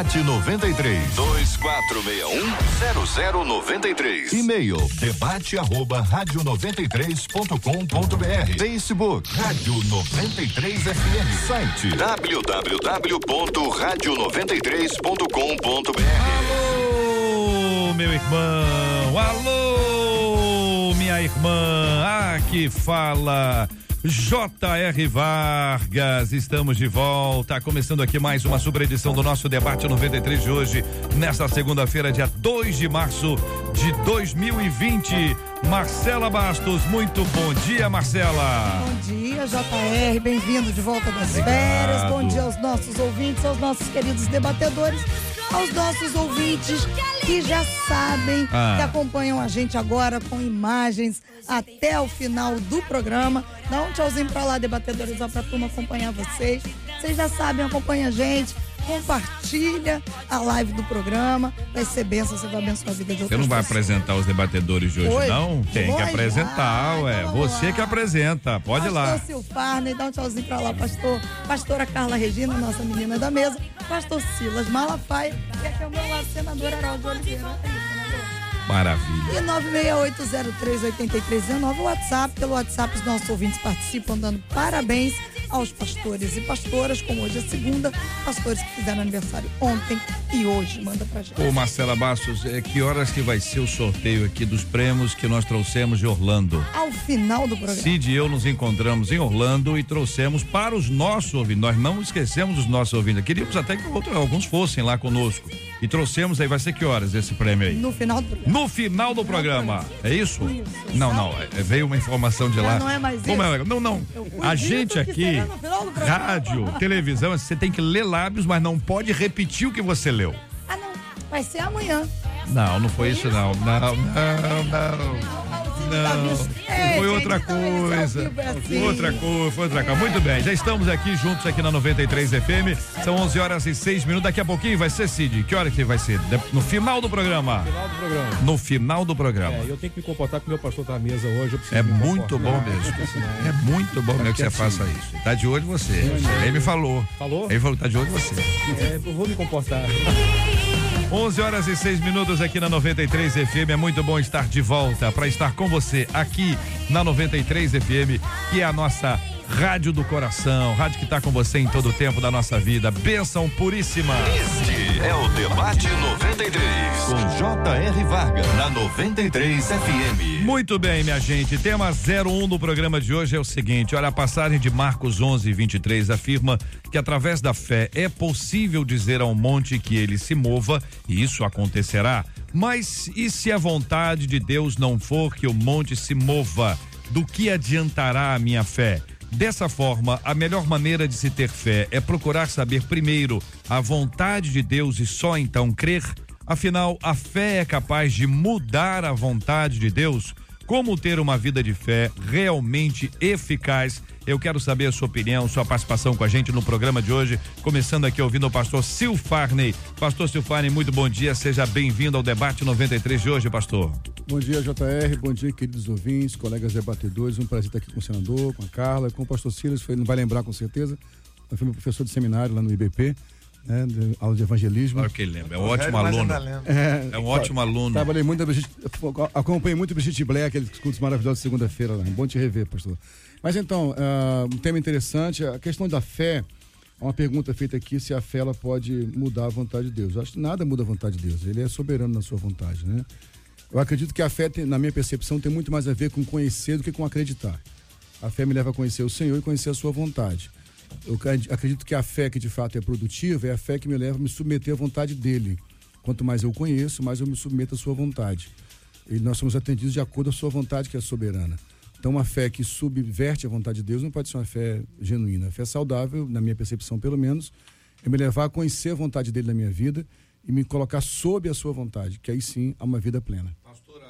Debate 93 2461 E-mail debate arroba rádio 93.com.br Facebook Rádio 93 FM Site www.radio93.com.br Alô, meu irmão, alô, minha irmã, aqui fala J.R. Vargas, estamos de volta, começando aqui mais uma super edição do nosso debate 93 de hoje, nesta segunda-feira, dia 2 de março de 2020. Marcela Bastos, muito bom dia, Marcela. Bom dia, JR, bem-vindo de volta das Obrigado. férias. Bom dia aos nossos ouvintes, aos nossos queridos debatedores, aos nossos ouvintes que já sabem, Ah. que acompanham a gente agora com imagens até o final do programa. Dá um tchauzinho pra lá, debatedores, ó, pra turma acompanhar vocês. Vocês já sabem, acompanha a gente. Compartilha a live do programa. Vai ser benção, você vai abençoar a vida de Você não vai pessoas. apresentar os debatedores de hoje, Oi. não? Tem que apresentar, Ai, ué. vamos Você lá. que apresenta, pode ir lá. Pastor Silfarney, dá um tchauzinho pra lá, pastor. Pastora Carla Regina, nossa menina da mesa. Pastor Silas Malafaia. E aqui ao meu lado, senador Haroldo Oliveira. É. Maravilha. E 968038319, o WhatsApp. Pelo WhatsApp, os nossos ouvintes participam dando parabéns aos pastores e pastoras, como hoje é segunda, pastores que fizeram aniversário ontem e hoje. Manda pra gente. Ô Marcela Bastos, é, que horas que vai ser o sorteio aqui dos prêmios que nós trouxemos de Orlando? Ao final do programa. Cid e eu nos encontramos em Orlando e trouxemos para os nossos ouvintes. Nós não esquecemos dos nossos ouvintes. Queríamos até que outro- alguns fossem lá conosco. E trouxemos aí, vai ser que horas esse prêmio aí? No final do programa. No final do programa. É isso? Não, não. é- veio uma informação de Já lá. não é mais isso? é? Não, não. A gente aqui, no rádio, televisão, você tem que ler lábios, mas não pode repetir o que você leu. Ah, não. Vai ser amanhã. Não, não foi isso não. Não, não, não. Não, foi outra coisa. Outra coisa, foi outra coisa. Muito bem, já estamos aqui juntos aqui na 93 FM. São 11 horas e 6 minutos. Daqui a pouquinho vai ser Cid. Que hora que vai ser? No final do programa. final do programa. No final do programa. É, eu tenho que me comportar com o meu pastor tá na mesa hoje. É me muito bom mesmo. porque senão- É muito bom mesmo que você faça isso. Tá de olho você. Ele me falou. Falou? Ele falou, tá de olho você. É, eu vou me comportar. 11 horas e 6 minutos aqui na 93 FM. É muito bom estar de volta para estar com você aqui na 93 FM, que é a nossa rádio do coração, rádio que está com você em todo o tempo da nossa vida. Bênção puríssima. Este é o Debate 93 com J.R. Vargas na 93 FM. Muito bem, minha gente. Tema 01 do programa de hoje é o seguinte: olha, a passagem de Marcos 11, 23 afirma que através da fé é possível dizer ao monte que ele se mova, e isso acontecerá. Mas e se a vontade de Deus não for que o monte se mova? Do que adiantará a minha fé? Dessa forma, a melhor maneira de se ter fé é procurar saber primeiro a vontade de Deus e só então crer. Afinal, a fé é capaz de mudar a vontade de Deus? Como ter uma vida de fé realmente eficaz? Eu quero saber a sua opinião, sua participação com a gente no programa de hoje. Começando aqui ouvindo o pastor Silfarney. Pastor Silfarney, muito bom dia. Seja bem-vindo ao debate 93 de hoje, pastor. Bom dia, JR. Bom dia, queridos ouvintes, colegas debatedores. Um prazer estar aqui com o senador, com a Carla, com o pastor Silas. Foi, não vai lembrar com certeza. Fui meu professor de seminário lá no IBP, né, de, aula de evangelismo. Claro que ele lembra. É um ótimo aluno. É um ótimo aluno. Trabalhei muito, na Brigitte- acompanhei muito o Brigitte Blair, aqueles cultos maravilhosos de segunda-feira lá. Bom te rever, pastor. Mas então, ah, um tema interessante, a questão da fé. Há uma pergunta feita aqui se a fé ela pode mudar a vontade de Deus. Eu acho que nada muda a vontade de Deus. Ele é soberano na sua vontade, né? Eu acredito que a fé, tem- na minha percepção, tem muito mais a ver com conhecer do que com acreditar. A fé me leva a conhecer o Senhor e conhecer a sua vontade. Eu acred- acredito que a fé que de fato é produtiva é a fé que me leva a me submeter à vontade dele. Quanto mais eu conheço, mais eu me submeto à sua vontade. E nós somos atendidos de acordo com a sua vontade, que é soberana. Então, uma fé que subverte a vontade de Deus não pode ser uma fé genuína. A fé saudável, na minha percepção pelo menos, é me levar a conhecer a vontade dele na minha vida e me colocar sob a sua vontade, que aí sim há uma vida plena. Pastora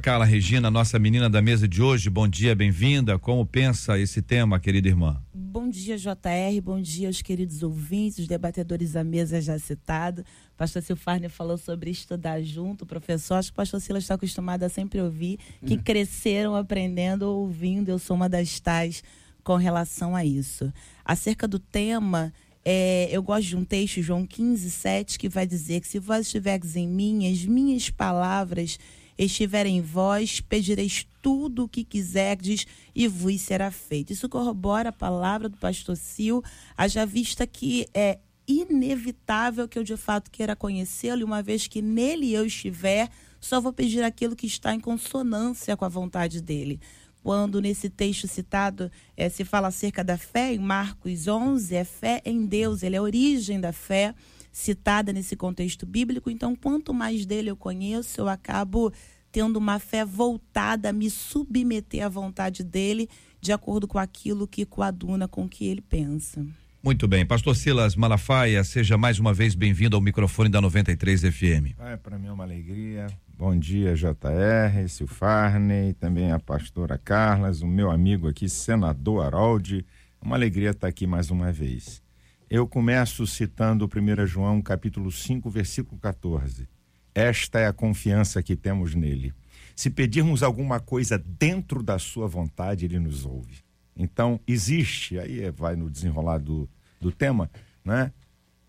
Carla Regina, nossa menina da mesa de hoje, bom dia, bem-vinda. Como pensa esse tema, querida irmã? Bom dia, JR. Bom dia aos queridos ouvintes, os debatedores à mesa já citado. Pastor Silfarne falou sobre estudar junto, professor. Acho que o pastor Silas está acostumado a sempre ouvir que cresceram aprendendo, ouvindo. Eu sou uma das tais com relação a isso. Acerca do tema, É, eu gosto de um texto, João 15, 7, que vai dizer que se vós estiveres em mim, as minhas palavras estiverem em vós, pedireis tudo o que quiserdes e vos será feito. Isso corrobora a palavra do pastor Sil, haja vista que é inevitável que eu de fato queira conhecê-lo, e uma vez que nele eu estiver, só vou pedir aquilo que está em consonância com a vontade dele. Quando nesse texto citado é, se fala acerca da fé, em Marcos 11, é fé em Deus, ele é a origem da fé citada nesse contexto bíblico. Então, quanto mais dele eu conheço, eu acabo tendo uma fé voltada a me submeter à vontade dele, de acordo com aquilo que coaduna com o que ele pensa. Muito bem. Pastor Silas Malafaia, seja mais uma vez bem-vindo ao microfone da 93 FM. É, para mim é uma alegria. Bom dia, JR, Silfarney, também a pastora Carlas, o meu amigo aqui, senador Haroldi. Uma alegria estar aqui mais uma vez. Eu começo citando 1 João, capítulo 5, versículo 14. Esta é a confiança que temos nele. Se pedirmos alguma coisa dentro da sua vontade, ele nos ouve. Então, existe, aí vai no desenrolar do, do tema, né?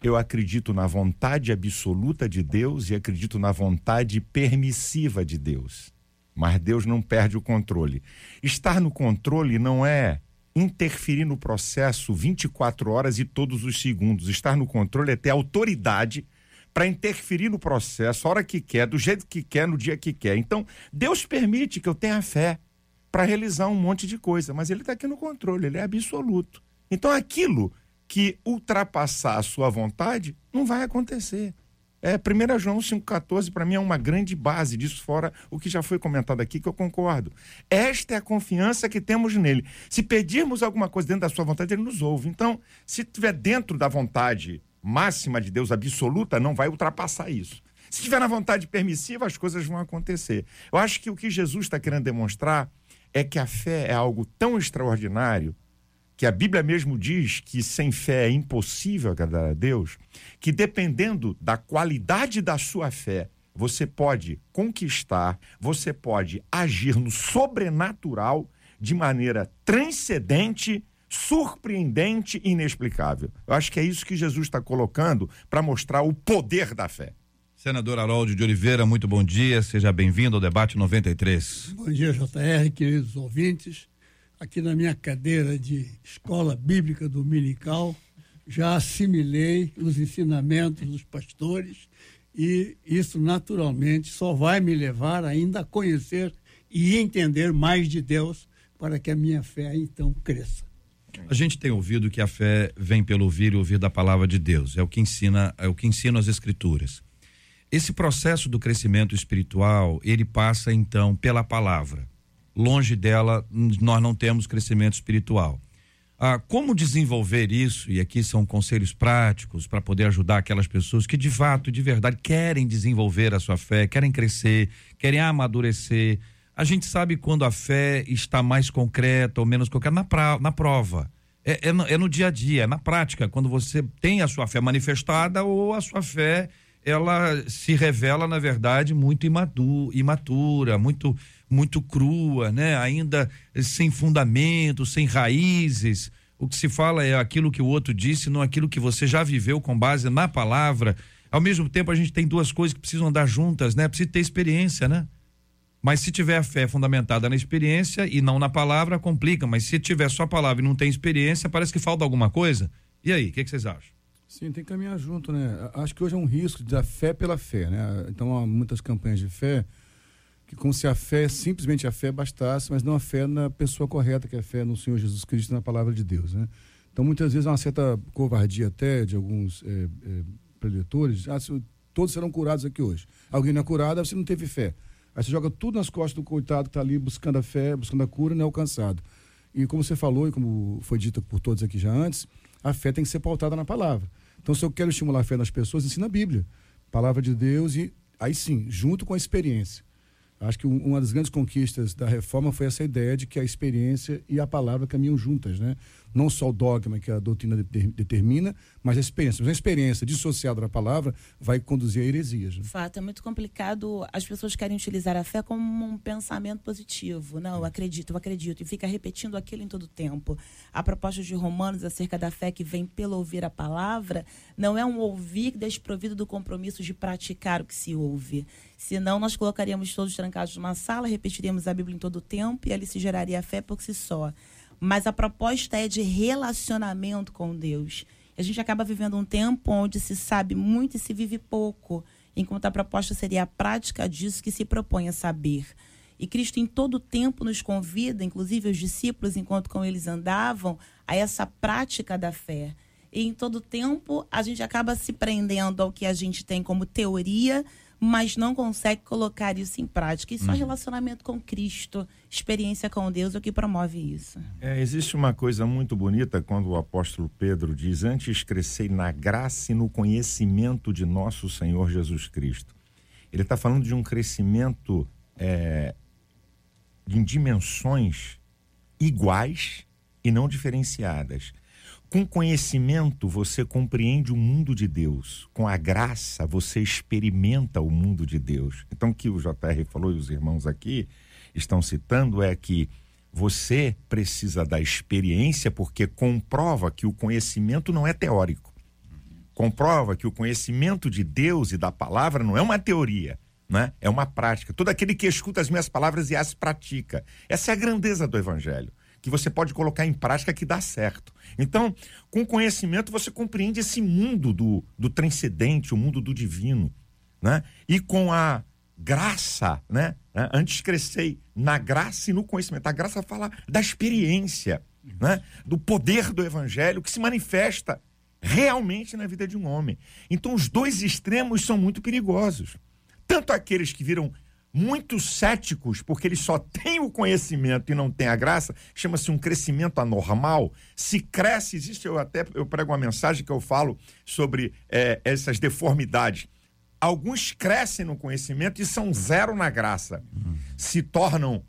Eu acredito na vontade absoluta de Deus e acredito na vontade permissiva de Deus. Mas Deus não perde o controle. Estar no controle não é interferir no processo 24 horas e todos os segundos. Estar no controle é ter autoridade para interferir no processo a hora que quer, do jeito que quer, no dia que quer. Então, Deus permite que eu tenha fé para realizar um monte de coisa, mas Ele está aqui no controle, Ele é absoluto. Então, aquilo que ultrapassar a sua vontade não vai acontecer. É, 1 João 5,14 para mim é uma grande base disso, fora o que já foi comentado aqui, que eu concordo. Esta é a confiança que temos nele. Se pedirmos alguma coisa dentro da sua vontade, ele nos ouve. Então, se estiver dentro da vontade máxima de Deus, absoluta, não vai ultrapassar isso. Se estiver na vontade permissiva, as coisas vão acontecer. Eu acho que o que Jesus está querendo demonstrar é que a fé é algo tão extraordinário que a Bíblia mesmo diz que sem fé é impossível agradar a Deus, que dependendo da qualidade da sua fé, você pode conquistar, você pode agir no sobrenatural de maneira transcendente, surpreendente e inexplicável. Eu acho que é isso que Jesus está colocando para mostrar o poder da fé. Senador Haroldo de Oliveira, muito bom dia, seja bem-vindo ao debate 93. Bom dia, JR, queridos ouvintes aqui na minha cadeira de escola bíblica dominical, já assimilei os ensinamentos dos pastores e isso naturalmente só vai me levar ainda a conhecer e entender mais de Deus para que a minha fé então cresça. A gente tem ouvido que a fé vem pelo ouvir e ouvir da palavra de Deus, é o que ensina, é o que ensina as escrituras. Esse processo do crescimento espiritual, ele passa então pela palavra longe dela nós não temos crescimento espiritual. Ah, como desenvolver isso? E aqui são conselhos práticos para poder ajudar aquelas pessoas que de fato, de verdade, querem desenvolver a sua fé, querem crescer, querem amadurecer. A gente sabe quando a fé está mais concreta ou menos concreta na, pra, na prova. É, é, no, é no dia a dia, é na prática, quando você tem a sua fé manifestada ou a sua fé ela se revela, na verdade, muito imadura, imatura, muito muito crua, né? Ainda sem fundamento, sem raízes. O que se fala é aquilo que o outro disse, não aquilo que você já viveu com base na palavra. Ao mesmo tempo, a gente tem duas coisas que precisam andar juntas, né? Precisa ter experiência, né? Mas se tiver a fé fundamentada na experiência e não na palavra, complica. Mas se tiver só a palavra e não tem experiência, parece que falta alguma coisa. E aí, o que, que, vocês acham? Sim, tem que caminhar junto, né? Acho que hoje é um risco da fé pela fé, né? Então há muitas campanhas de fé que como se a fé, simplesmente a fé bastasse, mas não a fé na pessoa correta, que é a fé no Senhor Jesus Cristo, na palavra de Deus, né? Então, muitas vezes há uma certa covardia até de alguns é, é, preletores. Ah, se, todos serão curados aqui hoje. Alguém não é curado, você não teve fé. Aí você joga tudo nas costas do coitado que está ali buscando a fé, buscando a cura, não é alcançado. E como você falou, e como foi dito por todos aqui já antes, a fé tem que ser pautada na palavra. Então, se eu quero estimular a fé nas pessoas, ensina a Bíblia. Palavra de Deus e aí sim, junto com a experiência. Acho que uma das grandes conquistas da reforma foi essa ideia de que a experiência e a palavra caminham juntas, né? Não só o dogma que a doutrina de- determina, mas a experiência. Mas a experiência dissociada da palavra vai conduzir a heresias. né? fato, é muito complicado. As pessoas querem utilizar a fé como um pensamento positivo. Não, eu acredito, eu acredito. E fica repetindo aquilo em todo tempo. A proposta de Romanos acerca da fé que vem pelo ouvir a palavra não é um ouvir desprovido do compromisso de praticar o que se ouve. Senão, nós colocaríamos todos trancados numa sala, repetiríamos a Bíblia em todo tempo e ali se geraria a fé por si só. Mas a proposta é de relacionamento com Deus. A gente acaba vivendo um tempo onde se sabe muito e se vive pouco, enquanto a proposta seria a prática disso que se propõe a saber. E Cristo em todo tempo nos convida, inclusive os discípulos, enquanto com eles andavam, a essa prática da fé. E em todo tempo a gente acaba se prendendo ao que a gente tem como teoria, mas não consegue colocar isso em prática. E só relacionamento com Cristo, experiência com Deus é o que promove isso. É, existe uma coisa muito bonita quando o apóstolo Pedro diz: Antes crescei na graça e no conhecimento de nosso Senhor Jesus Cristo. Ele está falando de um crescimento é, em dimensões iguais e não diferenciadas. Com conhecimento, você compreende o mundo de Deus. Com a graça, você experimenta o mundo de Deus. Então, o que o JR falou e os irmãos aqui estão citando é que você precisa da experiência porque comprova que o conhecimento não é teórico. Comprova que o conhecimento de Deus e da palavra não é uma teoria, né? é uma prática. Todo aquele que escuta as minhas palavras e as pratica. Essa é a grandeza do evangelho que você pode colocar em prática que dá certo. Então, com conhecimento, você compreende esse mundo do, do transcendente, o mundo do divino. Né? E com a graça, né? né? Antes crescei na graça e no conhecimento. A graça fala da experiência, né? do poder do evangelho que se manifesta realmente na vida de um homem. Então, os dois extremos são muito perigosos. Tanto aqueles que viram muito céticos, porque eles só têm o conhecimento e não têm a graça, chama-se um crescimento anormal. Se cresce, existe, eu até eu prego uma mensagem que eu falo sobre é, essas deformidades. Alguns crescem no conhecimento e são zero na graça. Se tornam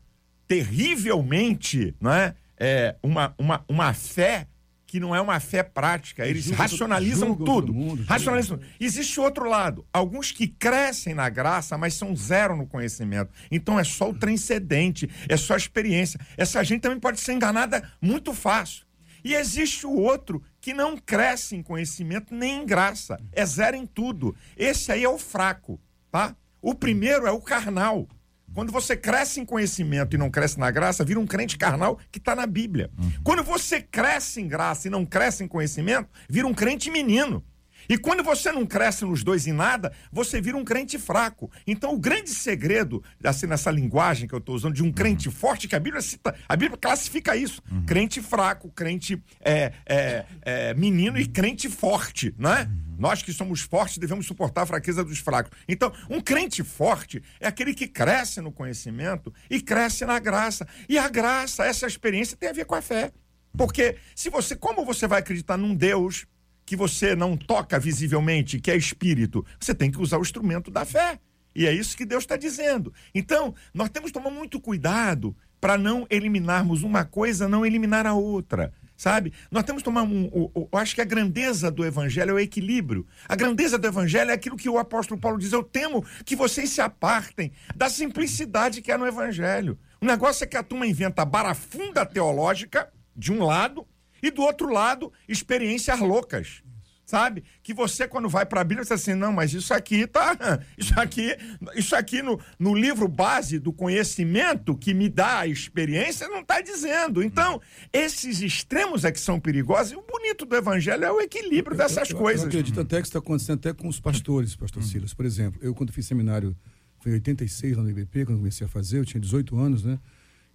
terrivelmente não é, é, uma, uma, uma fé que não é uma fé prática. Eles Julgam- racionalizam julgam tudo. mundo, racionalizam. Existe outro lado. Alguns que crescem na graça, mas são zero no conhecimento. Então é só o transcendente, é só a experiência. Essa gente também pode ser enganada muito fácil. E existe o outro que não cresce em conhecimento nem em graça. É zero em tudo. Esse aí é o fraco, tá? O primeiro é o carnal. Quando você cresce em conhecimento e não cresce na graça, vira um crente carnal que está na Bíblia. Quando você cresce em graça e não cresce em conhecimento, vira um crente menino. E quando você não cresce nos dois em nada, você vira um crente fraco. Então, o grande segredo, assim, nessa linguagem que eu estou usando, de um crente forte, que a Bíblia cita, a Bíblia classifica isso: crente fraco, crente é, é, é, menino e crente forte, né? Nós que somos fortes devemos suportar a fraqueza dos fracos. Então, um crente forte é aquele que cresce no conhecimento e cresce na graça. E a graça, essa experiência tem a ver com a fé. Porque se você, como você vai acreditar num Deus que você não toca visivelmente, que é espírito, você tem que usar o instrumento da fé. E é isso que Deus está dizendo. Então, nós temos que tomar muito cuidado para não eliminarmos uma coisa, não eliminar a outra. Sabe? Nós temos que tomar um. o- o- Eu acho que a grandeza do evangelho é o equilíbrio. A grandeza do evangelho é aquilo que o apóstolo Paulo diz: Eu temo que vocês se apartem da simplicidade que é no evangelho. O negócio é que a turma inventa barafunda teológica, de um lado, e do outro lado, experiências loucas. Sabe? Que você, quando vai para a Bíblia, você diz assim, não, mas isso aqui tá. Isso aqui, isso aqui no, no livro base do conhecimento que me dá a experiência, não está dizendo. Então, esses extremos é que são perigosos, e o bonito do evangelho é o equilíbrio dessas Eu- eu- coisas. Eu acredito até que isso está acontecendo até com os pastores, pastor Silas. Por exemplo, eu quando fiz seminário, foi em 86 lá no IBP, quando comecei a fazer, eu tinha 18 anos, né?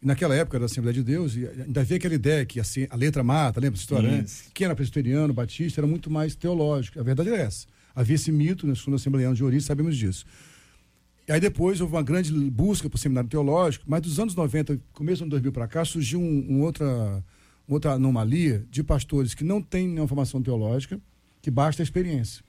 Naquela época da Assembleia de Deus, e ainda havia aquela ideia que assim, a letra mata, lembra essa história, né? Quem era presbiteriano, batista, era muito mais teológico. A verdade é essa. Havia esse mito no segundo assembleiano de Ouriço, sabemos disso. E aí depois houve uma grande busca para o seminário teológico, mas dos anos 90, começo do ano 2000 para cá, surgiu um, um outra, outra anomalia de pastores que não têm nenhuma formação teológica, que basta a experiência.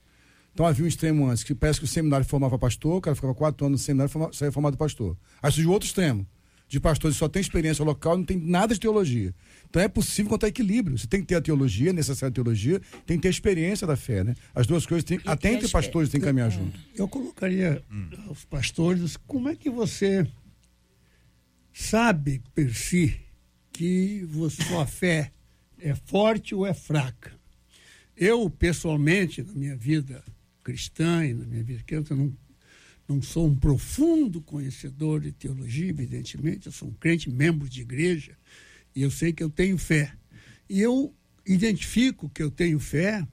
Então havia um extremo antes, que parece que o seminário formava pastor, o cara ficava quatro anos no seminário e saía formado pastor. Aí surgiu outro extremo. De pastores que só tem experiência local, não tem nada de teologia. Então é possível encontrar equilíbrio. Você tem que ter a teologia, necessária teologia, tem que ter a experiência da fé, né? As duas coisas têm, até entre pastores tem que caminhar junto. Eu colocaria aos pastores, como é que você sabe per si que você- sua fé é forte ou é fraca? Eu, pessoalmente, na minha vida cristã e na minha vida cristã, não, não sou um profundo conhecedor de teologia, evidentemente, eu sou um crente, membro de igreja, e eu sei que eu tenho fé. E eu identifico que eu tenho fé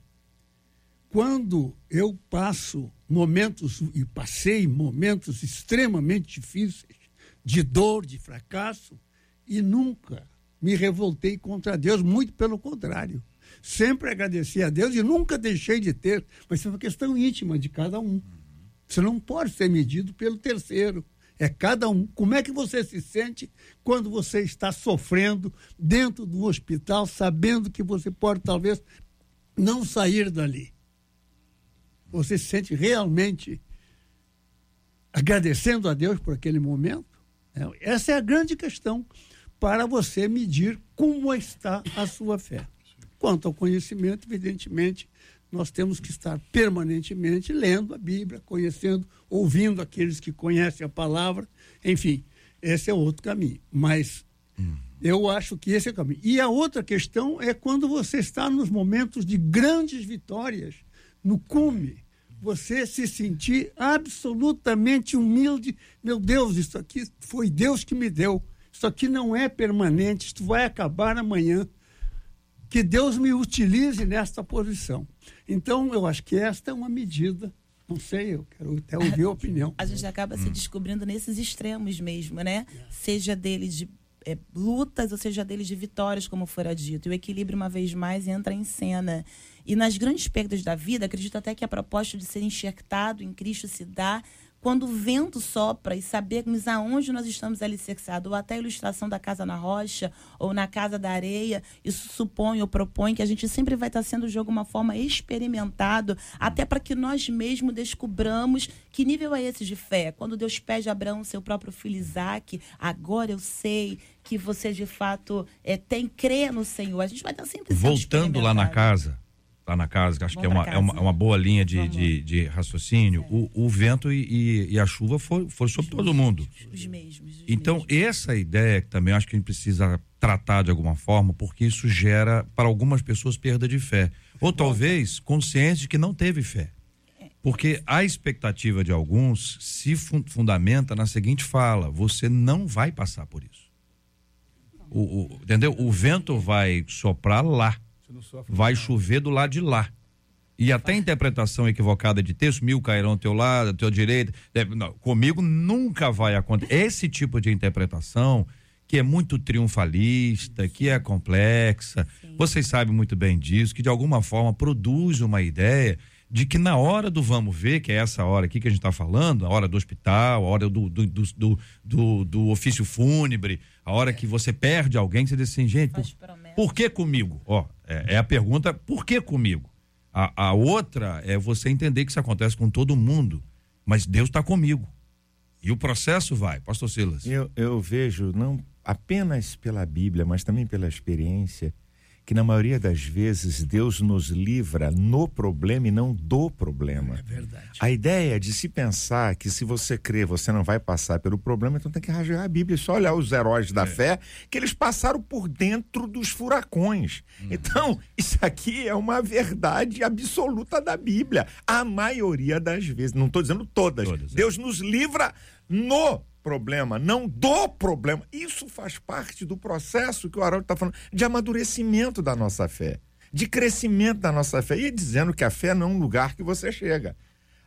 quando eu passo momentos, e passei momentos extremamente difíceis, de dor, de fracasso, e nunca me revoltei contra Deus, muito pelo contrário. Sempre agradeci a Deus e nunca deixei de ter, mas é uma questão íntima de cada um. Você não pode ser medido pelo terceiro. É cada um. Como é que você se sente quando você está sofrendo dentro do hospital, sabendo que você pode talvez não sair dali? Você se sente realmente agradecendo a Deus por aquele momento? É, Essa é a grande questão para você medir como está a sua fé. Quanto ao conhecimento, evidentemente, nós temos que estar permanentemente lendo a Bíblia, conhecendo, ouvindo aqueles que conhecem a palavra. Enfim, esse é outro caminho. Mas eu acho que esse é o caminho. E a outra questão é quando você está nos momentos de grandes vitórias, no cume, você se sentir absolutamente humilde. Meu Deus, isso aqui foi Deus que me deu. Isso aqui não é permanente, isso vai acabar amanhã. Que Deus me utilize nesta posição. Então, eu acho que esta é uma medida. Não sei, eu quero até ouvir a opinião. A gente acaba se descobrindo nesses extremos mesmo, né? Seja dele de é, lutas ou seja dele de vitórias, como fora dito. E o equilíbrio, uma vez mais, entra em cena. E nas grandes perdas da vida, acredito até que a proposta de ser enxertado em Cristo se dá quando o vento sopra e sabermos aonde nós estamos alicerçados, ou até a ilustração da casa na rocha, ou na casa da areia, isso supõe ou propõe que a gente sempre vai estar sendo de alguma forma experimentado, até para que nós mesmos descobramos que nível é esse de fé. Quando Deus pede a Abraão seu próprio filho Isaac, agora eu sei que você de fato é, tem crê no Senhor. A gente vai estar sempre sendo Voltando lá na casa, lá na casa, que acho que é uma, é uma, é uma boa linha de, de, de raciocínio, o, o vento e, e- e a chuva foi, foi sobre todo mundo. Os mesmos. os Então, mesmos. essa ideia que também acho que a gente precisa tratar de alguma forma, porque isso gera, para algumas pessoas, perda de fé. Ou talvez consciência de que não teve fé. Porque a expectativa de alguns se fun- fundamenta na seguinte fala: você não vai passar por isso. O, o- entendeu? O vento vai soprar lá, vai chover do lado de lá. E até a interpretação equivocada de texto, mil cairão ao teu lado, ao teu direito. não, comigo nunca vai acontecer. Esse tipo de interpretação, que é muito triunfalista, que é complexa, vocês sabem muito bem disso, que de alguma forma produz uma ideia de que na hora do vamos ver, que é essa hora aqui que a gente está falando, a hora do hospital, a hora do, do, do, do, do- do ofício fúnebre, a hora que você perde alguém, você diz assim, gente, por, por que comigo? Ó, é, é a pergunta, por que comigo? A, a outra é você entender que isso acontece com todo mundo, mas Deus está comigo. E o processo vai, pastor Silas. Eu, eu vejo, não apenas pela Bíblia, mas também pela experiência, que na maioria das vezes Deus nos livra no problema e não do problema. É verdade. A ideia de se pensar que se você crer, você não vai passar pelo problema, então tem que rasgar a Bíblia e só olhar os heróis da fé, que eles passaram por dentro dos furacões. Então, isso aqui é uma verdade absoluta da Bíblia. A maioria das vezes, não estou dizendo todas, Todas, é. Deus nos livra no problema, não do problema. Isso faz parte do processo que o Haroldo está falando, de amadurecimento da nossa fé, de crescimento da nossa fé. E dizendo que a fé não é um lugar que você chega.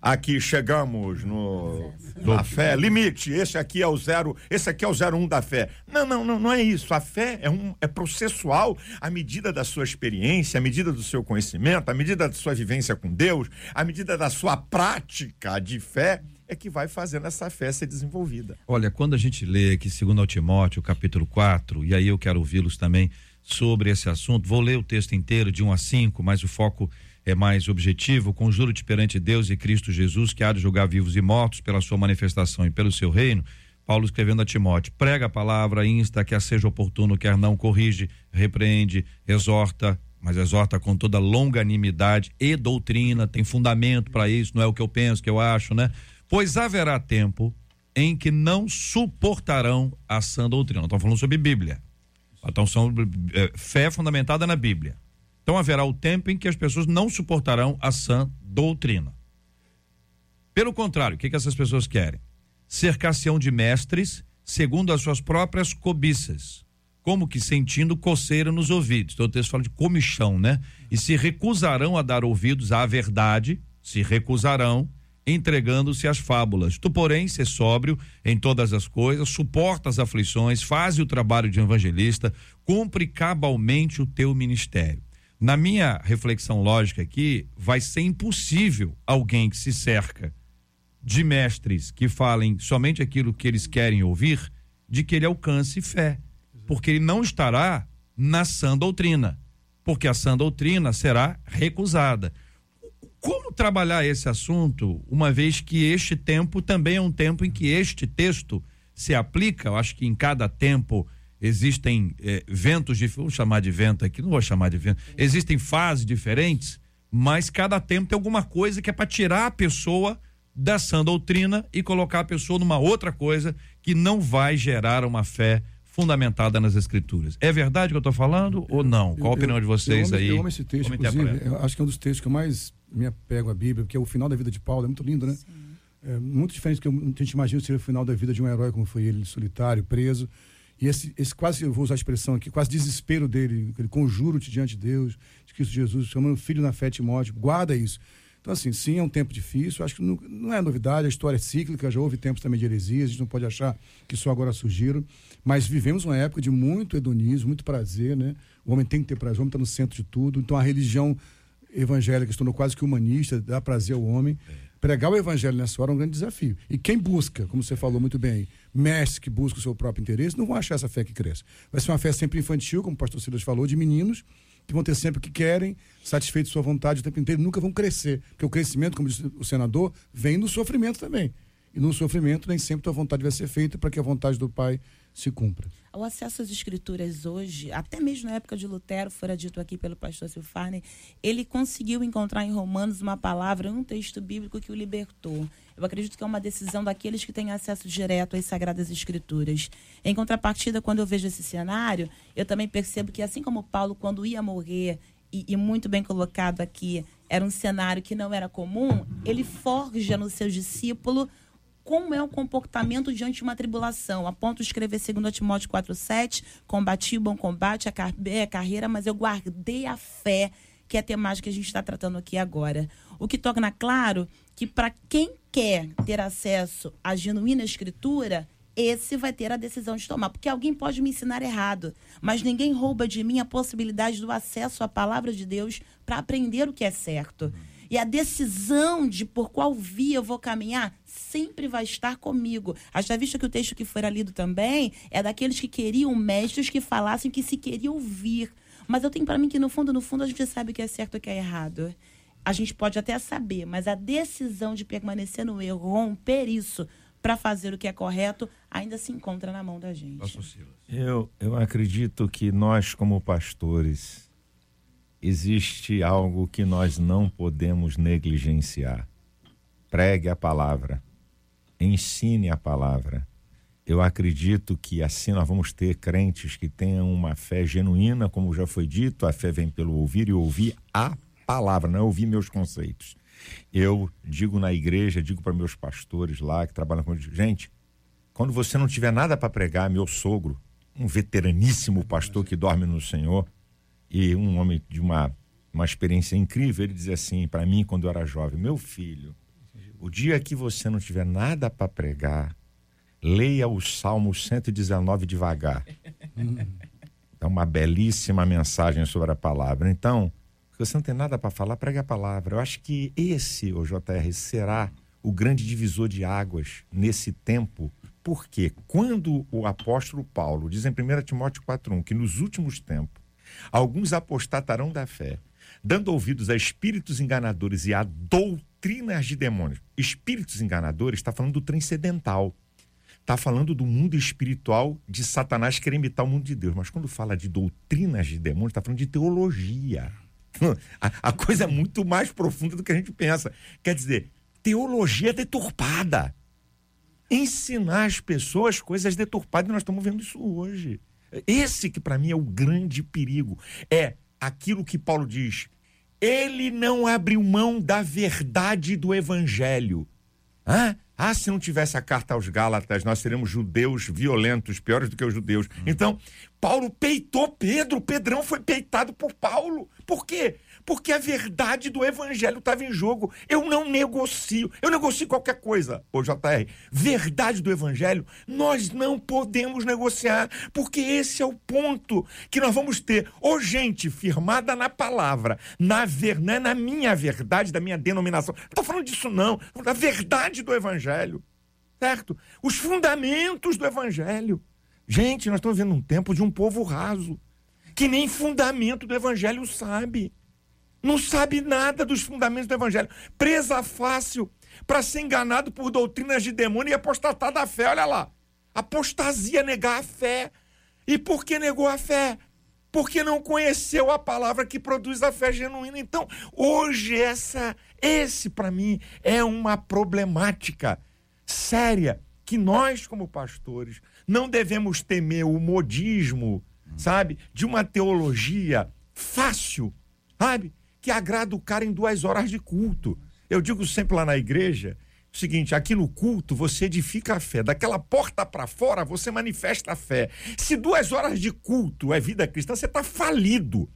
Aqui chegamos no na fé limite. Esse aqui é o zero, esse aqui é o zero um da fé. Não, não, não, não é isso. A fé é um é processual à medida da sua experiência, à medida do seu conhecimento, à medida da sua vivência com Deus, à medida da sua prática de fé é que vai fazendo essa fé ser desenvolvida. Olha, quando a gente lê aqui, segundo ao Timóteo, capítulo 4, e aí eu quero ouvi-los também sobre esse assunto, vou ler o texto inteiro de 1 a 5, mas o foco é mais objetivo, conjuro-te perante Deus e Cristo Jesus, que há de julgar vivos e mortos pela sua manifestação e pelo seu reino, Paulo escrevendo a Timóteo: prega a palavra, insta, quer seja oportuno, quer não, corrige, repreende, exorta, mas exorta com toda longanimidade e doutrina, tem fundamento para isso, não é o que eu penso, que eu acho, né? Pois haverá tempo em que não suportarão a sã doutrina. Estamos falando sobre Bíblia. Então, são é, fé fundamentada na Bíblia. Então, haverá o tempo em que as pessoas não suportarão a sã doutrina. Pelo contrário, o que, que essas pessoas querem? Cercar-se-ão de mestres, segundo as suas próprias cobiças, como que sentindo coceira nos ouvidos. Então, o texto fala de comichão, né? E se recusarão a dar ouvidos à verdade, se recusarão, entregando-se às fábulas. Tu, porém, ser sóbrio em todas as coisas, suporta as aflições, faz o trabalho de evangelista, cumpre cabalmente o teu ministério. Na minha reflexão lógica aqui, vai ser impossível alguém que se cerca de mestres que falem somente aquilo que eles querem ouvir, de que ele alcance fé, porque ele não estará na sã doutrina, porque a sã doutrina será recusada. Como trabalhar esse assunto, uma vez que este tempo também é um tempo em que este texto se aplica? Eu acho que em cada tempo existem eh, ventos diferentes, vou chamar de vento aqui, não vou chamar de vento, existem fases diferentes, mas cada tempo tem alguma coisa que é para tirar a pessoa da sã doutrina e colocar a pessoa numa outra coisa que não vai gerar uma fé fundamentada nas escrituras. É verdade o que eu estou falando ou não? Qual a opinião de vocês eu, aí? Eu amo esse texto, inclusive, eu acho que é um dos textos que eu mais me apego à Bíblia, porque o final da vida de Paulo, é muito lindo, né? É muito diferente do que a gente imagina ser o final da vida de um herói como foi ele, solitário, preso. E esse, esse quase, eu vou usar a expressão aqui, quase desespero dele, ele conjuro-te diante de Deus, de Cristo Jesus, chamando filho na fé Timóteo, guarda isso. Então, assim, sim, é um tempo difícil, acho que não, não é novidade, a história é cíclica, já houve tempos também de heresias, a gente não pode achar que só agora surgiram, mas vivemos uma época de muito hedonismo, muito prazer, né? O homem tem que ter prazer, o homem está no centro de tudo, então a religião evangélica se tornou quase que humanista, dá prazer ao homem. Pregar o evangelho nessa hora é um grande desafio. E quem busca, como você falou muito bem, mestres que buscam o seu próprio interesse, não vão achar essa fé que cresce. Vai ser uma fé sempre infantil, como o pastor Silas falou, de meninos que vão ter sempre o que querem, satisfeitos de sua vontade o tempo inteiro, nunca vão crescer. Porque o crescimento, como disse o senador, vem no sofrimento também. E no sofrimento, nem sempre tua vontade vai ser feita para que a vontade do Pai se cumpra. O acesso às escrituras hoje, até mesmo na época de Lutero, fora dito aqui pelo pastor Silfarne, ele conseguiu encontrar em Romanos uma palavra, um texto bíblico que o libertou. Eu acredito que é uma decisão daqueles que têm acesso direto às Sagradas Escrituras. Em contrapartida, quando eu vejo esse cenário, eu também percebo que, assim como Paulo, quando ia morrer, e, e muito bem colocado aqui, era um cenário que não era comum, ele forja no seu discípulo como é o comportamento diante de uma tribulação. A ponto de escrever 2 Timóteo 4,7, combati o bom combate, acabei a carreira, mas eu guardei a fé, que é a temática que a gente está tratando aqui agora. O que torna claro que para quem quer ter acesso à genuína escritura, esse vai ter a decisão de tomar. Porque alguém pode me ensinar errado, mas ninguém rouba de mim a possibilidade do acesso à palavra de Deus para aprender o que é certo. E a decisão de por qual via eu vou caminhar sempre vai estar comigo. Haja visto que o texto que foi lido também é daqueles que queriam mestres que falassem que se queriam ouvir. Mas eu tenho para mim que no fundo, no fundo, a gente sabe o que é certo e o que é errado. A gente pode até saber, mas a decisão de permanecer no erro, romper isso para fazer o que é correto, ainda se encontra na mão da gente. Eu, eu acredito que nós, como pastores, existe algo que nós não podemos negligenciar. Pregue a palavra, ensine a palavra. Eu acredito que assim nós vamos ter crentes que tenham uma fé genuína, como já foi dito, a fé vem pelo ouvir e ouvir a palavra, não é ouvir meus conceitos. Eu digo na igreja, digo para meus pastores lá que trabalham com gente, quando você não tiver nada para pregar, meu sogro, um veteraníssimo pastor que dorme no Senhor, e um homem de uma, uma experiência incrível, ele dizia assim para mim quando eu era jovem: Meu filho, o dia que você não tiver nada para pregar, leia o Salmo 119 devagar. É uma belíssima mensagem sobre a palavra. Então, se você não tem nada para falar, pregue a palavra. Eu acho que esse, o JR, será o grande divisor de águas nesse tempo. Porque quando o apóstolo Paulo diz em 1 Timóteo 4,1 que nos últimos tempos Alguns apostatarão da fé, dando ouvidos a espíritos enganadores e a doutrinas de demônios. Espíritos enganadores está falando do transcendental. está falando do mundo espiritual de Satanás querer imitar o mundo de Deus. Mas quando fala de doutrinas de demônios, está falando de teologia. A, a, coisa é muito mais profunda do que a gente pensa. Quer dizer, teologia deturpada. Ensinar as pessoas coisas deturpadas, e nós estamos vendo isso hoje. Esse que para mim é o grande perigo. É aquilo que Paulo diz. Ele não abriu mão da verdade do evangelho. Hã? Ah, se não tivesse a carta aos Gálatas, nós seríamos judeus violentos, piores do que os judeus. Hum. Então, Paulo peitou Pedro, Pedrão foi peitado por Paulo. Por quê? Porque a verdade do evangelho estava em jogo. Eu não negocio. Eu negocio qualquer coisa, ô JR. Verdade do evangelho, nós não podemos negociar, porque esse é o ponto que nós vamos ter. Ou gente firmada na palavra, na ver, é na minha verdade, da minha denominação. Não estou falando disso, não. Da verdade do evangelho. Certo? Os fundamentos do evangelho. Gente, nós estamos vivendo um tempo de um povo raso, que nem fundamento do evangelho sabe não sabe nada dos fundamentos do evangelho. Presa fácil para ser enganado por doutrinas de demônio e apostatar da fé. Olha lá. Apostasia, negar a fé. E por que negou a fé? Porque não conheceu a palavra que produz a fé genuína. Então, hoje, essa, esse para mim é uma problemática séria que nós, como pastores, não devemos temer o modismo, sabe? De uma teologia fácil, sabe? Que agrada o cara em duas horas de culto. Eu digo sempre lá na igreja o seguinte: aqui no culto você edifica a fé, daquela porta para fora você manifesta a fé. Se duas horas de culto é vida cristã, você está falido.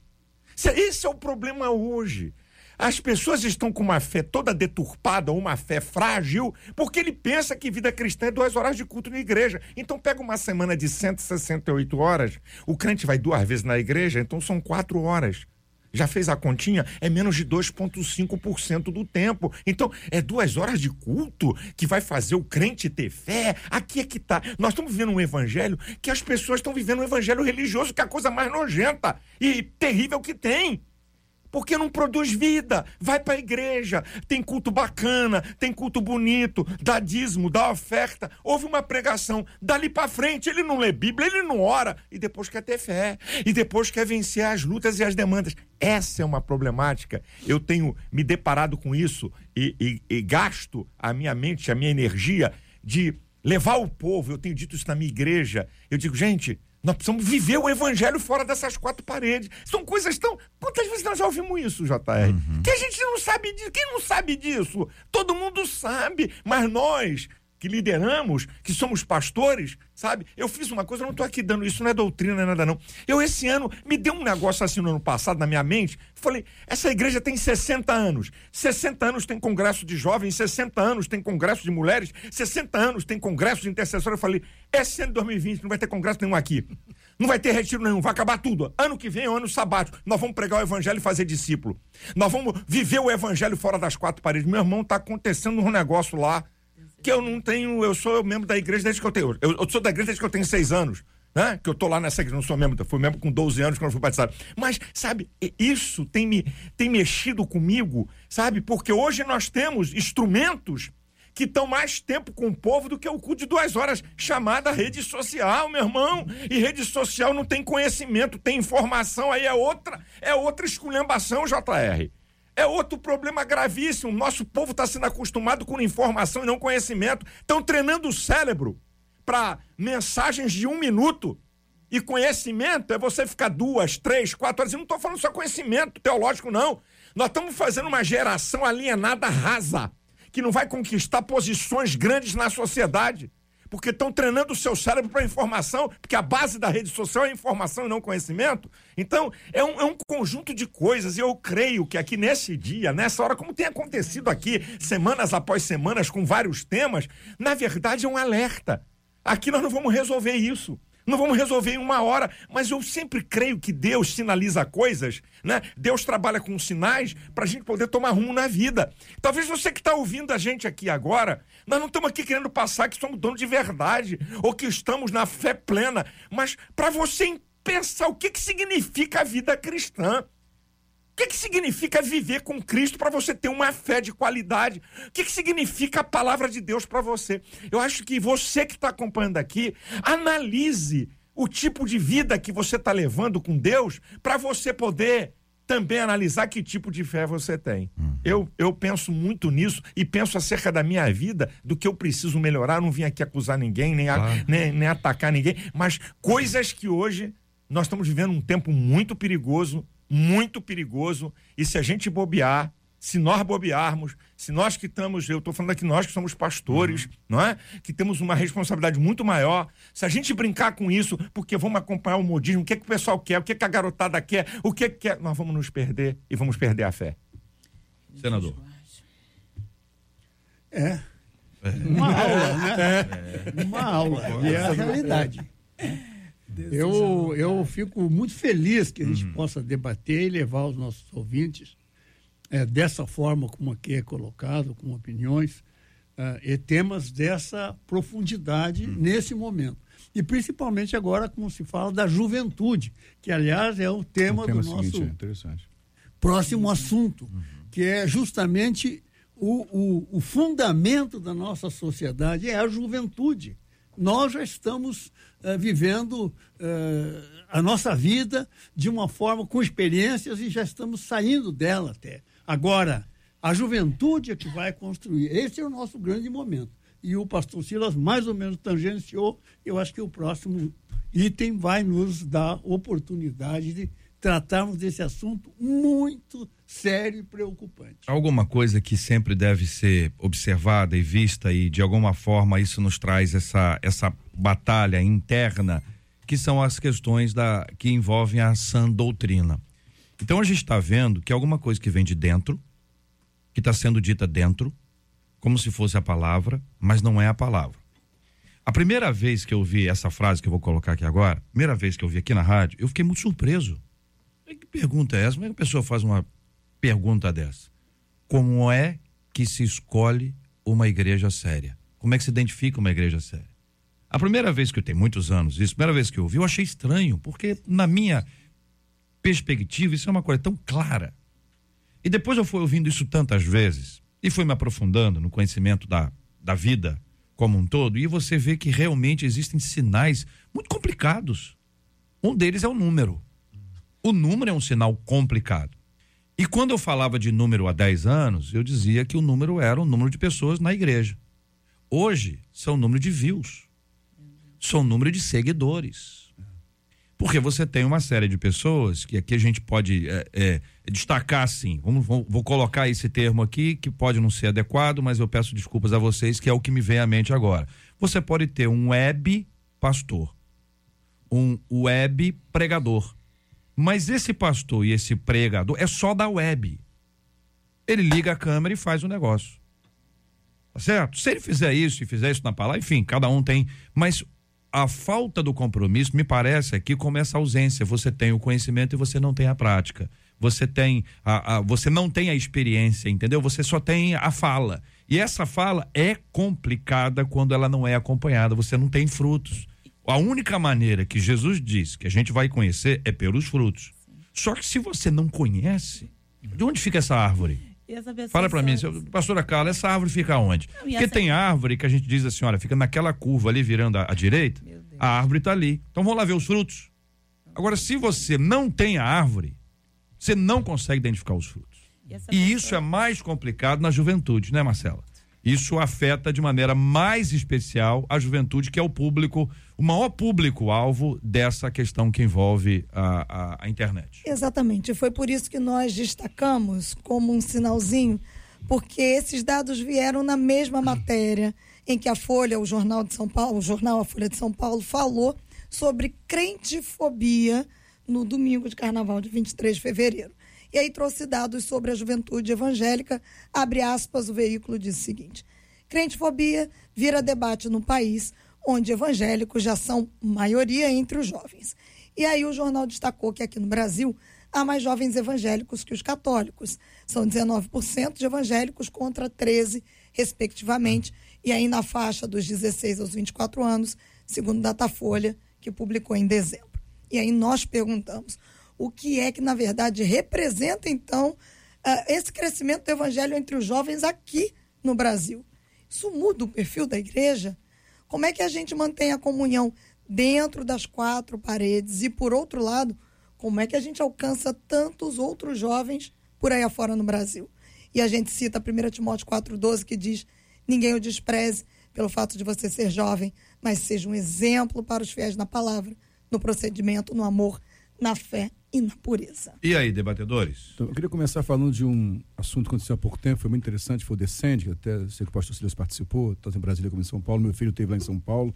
Esse é o problema hoje. As pessoas estão com uma fé toda deturpada, uma fé frágil, porque ele pensa que vida cristã é duas horas de culto na igreja. Então pega uma semana de 168 horas, o crente vai duas vezes na igreja, então são quatro horas. Já fez a continha? É menos de 2,5% do tempo. Então, é duas horas de culto que vai fazer o crente ter fé. Aqui é que tá. Nós estamos vivendo um evangelho que as pessoas estão vivendo um evangelho religioso, que é a coisa mais nojenta e terrível que tem porque não produz vida. Vai para a igreja, tem culto bacana, tem culto bonito, dá dízimo, dá oferta. Houve uma pregação, dali para frente ele não lê Bíblia, ele não ora e depois quer ter fé e depois quer vencer as lutas e as demandas. Essa é uma problemática. Eu tenho me deparado com isso e, e, e gasto a minha mente, a minha energia de levar o povo. Eu tenho dito isso na minha igreja. Eu digo, gente, nós precisamos viver o evangelho fora dessas quatro paredes. São coisas tão. Quantas vezes nós já ouvimos isso, JR? Uhum. Que a gente não sabe disso. Quem não sabe disso? Todo mundo sabe, mas nós que lideramos, que somos pastores, sabe? Eu fiz uma coisa, eu não estou aqui dando isso, não é doutrina, não é nada não. Eu esse ano me deu um negócio assim no ano passado na minha mente, falei, essa igreja tem 60 anos. 60 anos tem congresso de jovens, 60 anos tem congresso de mulheres, 60 anos tem congresso de intercessores. Eu falei, esse ano de 2020 não vai ter congresso nenhum aqui. Não vai ter retiro nenhum, vai acabar tudo. Ano que vem é o ano sabático. Nós vamos pregar o evangelho e fazer discípulo. Nós vamos viver o evangelho fora das quatro paredes. Meu irmão, está acontecendo um negócio lá que eu não tenho, eu sou membro da igreja desde que eu tenho. Eu, eu sou da igreja desde que eu tenho seis anos. Né? Que eu tô lá nessa igreja, não sou membro, fui membro com 12 anos quando fui batizado. Mas, sabe, isso tem, me, tem mexido comigo, sabe? Porque hoje nós temos instrumentos que estão mais tempo com o povo do que o cu de duas horas, chamada rede social, meu irmão. E rede social não tem conhecimento, tem informação, aí é outra, é outra esculhambação, JR. É outro problema gravíssimo. Nosso povo está sendo acostumado com informação e não conhecimento. Estão treinando o cérebro para mensagens de um minuto. E conhecimento é você ficar duas, três, quatro horas. Eu não estou falando só conhecimento teológico, não. Nós estamos fazendo uma geração alienada rasa, que não vai conquistar posições grandes na sociedade porque estão treinando o seu cérebro para informação, porque a base da rede social é informação e não conhecimento. Então, é um, é um conjunto de coisas, e eu creio que aqui nesse dia, nessa hora, como tem acontecido aqui, semanas após semanas, com vários temas, na verdade é um alerta. Aqui nós não vamos resolver isso. Não vamos resolver em uma hora, mas eu sempre creio que Deus sinaliza coisas, né? Deus trabalha com sinais para a gente poder tomar rumo na vida. Talvez você que está ouvindo a gente aqui agora, nós não estamos aqui querendo passar que somos donos de verdade ou que estamos na fé plena, mas para você pensar o que, que significa a vida cristã. Que, que significa viver com Cristo para você ter uma fé de qualidade? O que, que significa a palavra de Deus para você? Eu acho que você que está acompanhando aqui, analise o tipo de vida que você está levando com Deus para você poder também analisar que tipo de fé você tem. Eu, eu penso muito nisso e penso acerca da minha vida, do que eu preciso melhorar. Não vim aqui acusar ninguém, nem, a- Claro. nem, nem atacar ninguém, mas coisas que hoje nós estamos vivendo um tempo muito perigoso, muito perigoso, e se a gente bobear, se nós bobearmos, se nós que estamos, eu estou falando aqui nós que somos pastores, não é? Que temos uma responsabilidade muito maior. Se a gente brincar com isso, porque vamos acompanhar o modismo, o que, que o pessoal quer, o que, que a garotada quer, o que, que quer, nós vamos nos perder e vamos perder a fé. Senador. É. Uma aula, né? Uma aula. E é a realidade. Eu, eu fico muito feliz que a gente possa debater e levar os nossos ouvintes eh, dessa forma como aqui é colocado, com opiniões, ah, e temas dessa profundidade nesse momento. E principalmente agora, como se fala, da juventude, que aliás é o tema, o tema do nosso seguinte, é interessante. próximo assunto, que é justamente o, o, o fundamento da nossa sociedade, é a juventude. Nós já estamos eh, vivendo eh, a nossa vida de uma forma com experiências e já estamos saindo dela até. Agora, a juventude é que vai construir. Esse é o nosso grande momento. E o pastor Silas mais ou menos tangenciou. Eu acho que o próximo item vai nos dar oportunidade de tratarmos desse assunto muito sério e preocupante. Alguma coisa que sempre deve ser observada e vista e de alguma forma isso nos traz essa essa batalha interna que são as questões da que envolvem a sã doutrina. Então a gente está vendo que alguma coisa que vem de dentro, que está sendo dita dentro, como se fosse a palavra, mas não é a palavra. A primeira vez que eu vi essa frase que eu vou colocar aqui agora, primeira vez que eu vi aqui na rádio, eu fiquei muito surpreso. Que pergunta é essa? Como é que a pessoa faz uma pergunta dessa? Como é que se escolhe uma igreja séria? Como é que se identifica uma igreja séria? A primeira vez que eu tenho muitos anos, isso, a primeira vez que eu ouvi, eu achei estranho, porque na minha perspectiva isso é uma coisa tão clara. E depois eu fui ouvindo isso tantas vezes e fui me aprofundando no conhecimento da, da vida como um todo, e você vê que realmente existem sinais muito complicados. Um deles é o número. O número é um sinal complicado. E quando eu falava de número há 10 anos, eu dizia que o número era o número de pessoas na igreja. Hoje, são o número de views. São o número de seguidores. Porque você tem uma série de pessoas que aqui a gente pode é, é, destacar assim. Vamos, vou, vou colocar esse termo aqui, que pode não ser adequado, mas eu peço desculpas a vocês, que é o que me vem à mente agora. Você pode ter um web pastor, um web pregador. Mas esse pastor e esse pregador é só da web. Ele liga a câmera e faz o negócio. Tá certo? Se ele fizer isso e fizer isso na palavra, enfim, cada um tem. Mas a falta do compromisso, me parece, é que começa a ausência. Você tem o conhecimento e você não tem a prática. Você tem a, a- você não tem a experiência, entendeu? Você só tem a fala. E essa fala é complicada quando ela não é acompanhada. Você não tem frutos. A única maneira que Jesus diz que a gente vai conhecer é pelos frutos. Só que se você não conhece, de onde fica essa árvore? Fala pra mim, sabe- seu- pastora Carla, essa árvore fica onde? Não, Porque essa- tem árvore que a gente diz assim, olha, fica naquela curva ali virando à, à direita, a árvore tá ali. Então vamos lá ver os frutos. Agora, se você não tem a árvore, você não consegue identificar os frutos. E E isso é mais complicado na juventude, né, Marcela? Isso afeta de maneira mais especial a juventude, que é o público, o maior público-alvo dessa questão que envolve a, a- a internet. Exatamente. Foi por isso que nós destacamos como um sinalzinho, porque esses dados vieram na mesma matéria em que a Folha, o Jornal de São Paulo, o jornal A Folha de São Paulo falou sobre crentifobia no domingo de carnaval de 23 de fevereiro. E aí trouxe dados sobre a juventude evangélica. Abre aspas, o veículo diz o seguinte: Crentifobia vira debate no país onde evangélicos já são maioria entre os jovens. E aí o jornal destacou que aqui no Brasil há mais jovens evangélicos que os católicos. São 19% de evangélicos contra 13, respectivamente, e aí na faixa dos 16 aos 24 anos, segundo Datafolha, que publicou em dezembro. E aí nós perguntamos: o que é que, na verdade, representa, então, uh, esse crescimento do evangelho entre os jovens aqui no Brasil. Isso muda o perfil da igreja? Como é que a gente mantém a comunhão dentro das quatro paredes? E, por outro lado, como é que a gente alcança tantos outros jovens por aí afora no Brasil? E a gente cita 1 Timóteo 4,12 que diz: ninguém o despreze pelo fato de você ser jovem, mas seja um exemplo para os fiéis na palavra, no procedimento, no amor, na fé e na pureza. E aí, debatedores? Então, eu queria começar falando de um assunto que aconteceu há pouco tempo, foi muito interessante, foi o Descende, que até sei que o pastor Silas participou, tanto em Brasília como em São Paulo, meu filho esteve lá em São Paulo.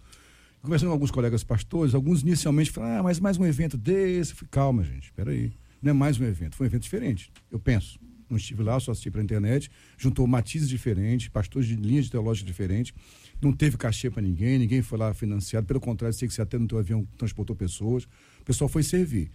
Conversando com alguns colegas pastores, alguns inicialmente falaram, ah, mas mais um evento desse. Eu falei, calma, gente, espera aí. Não é mais um evento, foi um evento diferente, eu penso. Não estive lá, só assisti pela internet, juntou matizes diferentes, pastores de linhas teológicas diferentes, não teve cachê para ninguém, ninguém foi lá financiado, pelo contrário, sei que você até no teu avião transportou pessoas, o pessoal foi servir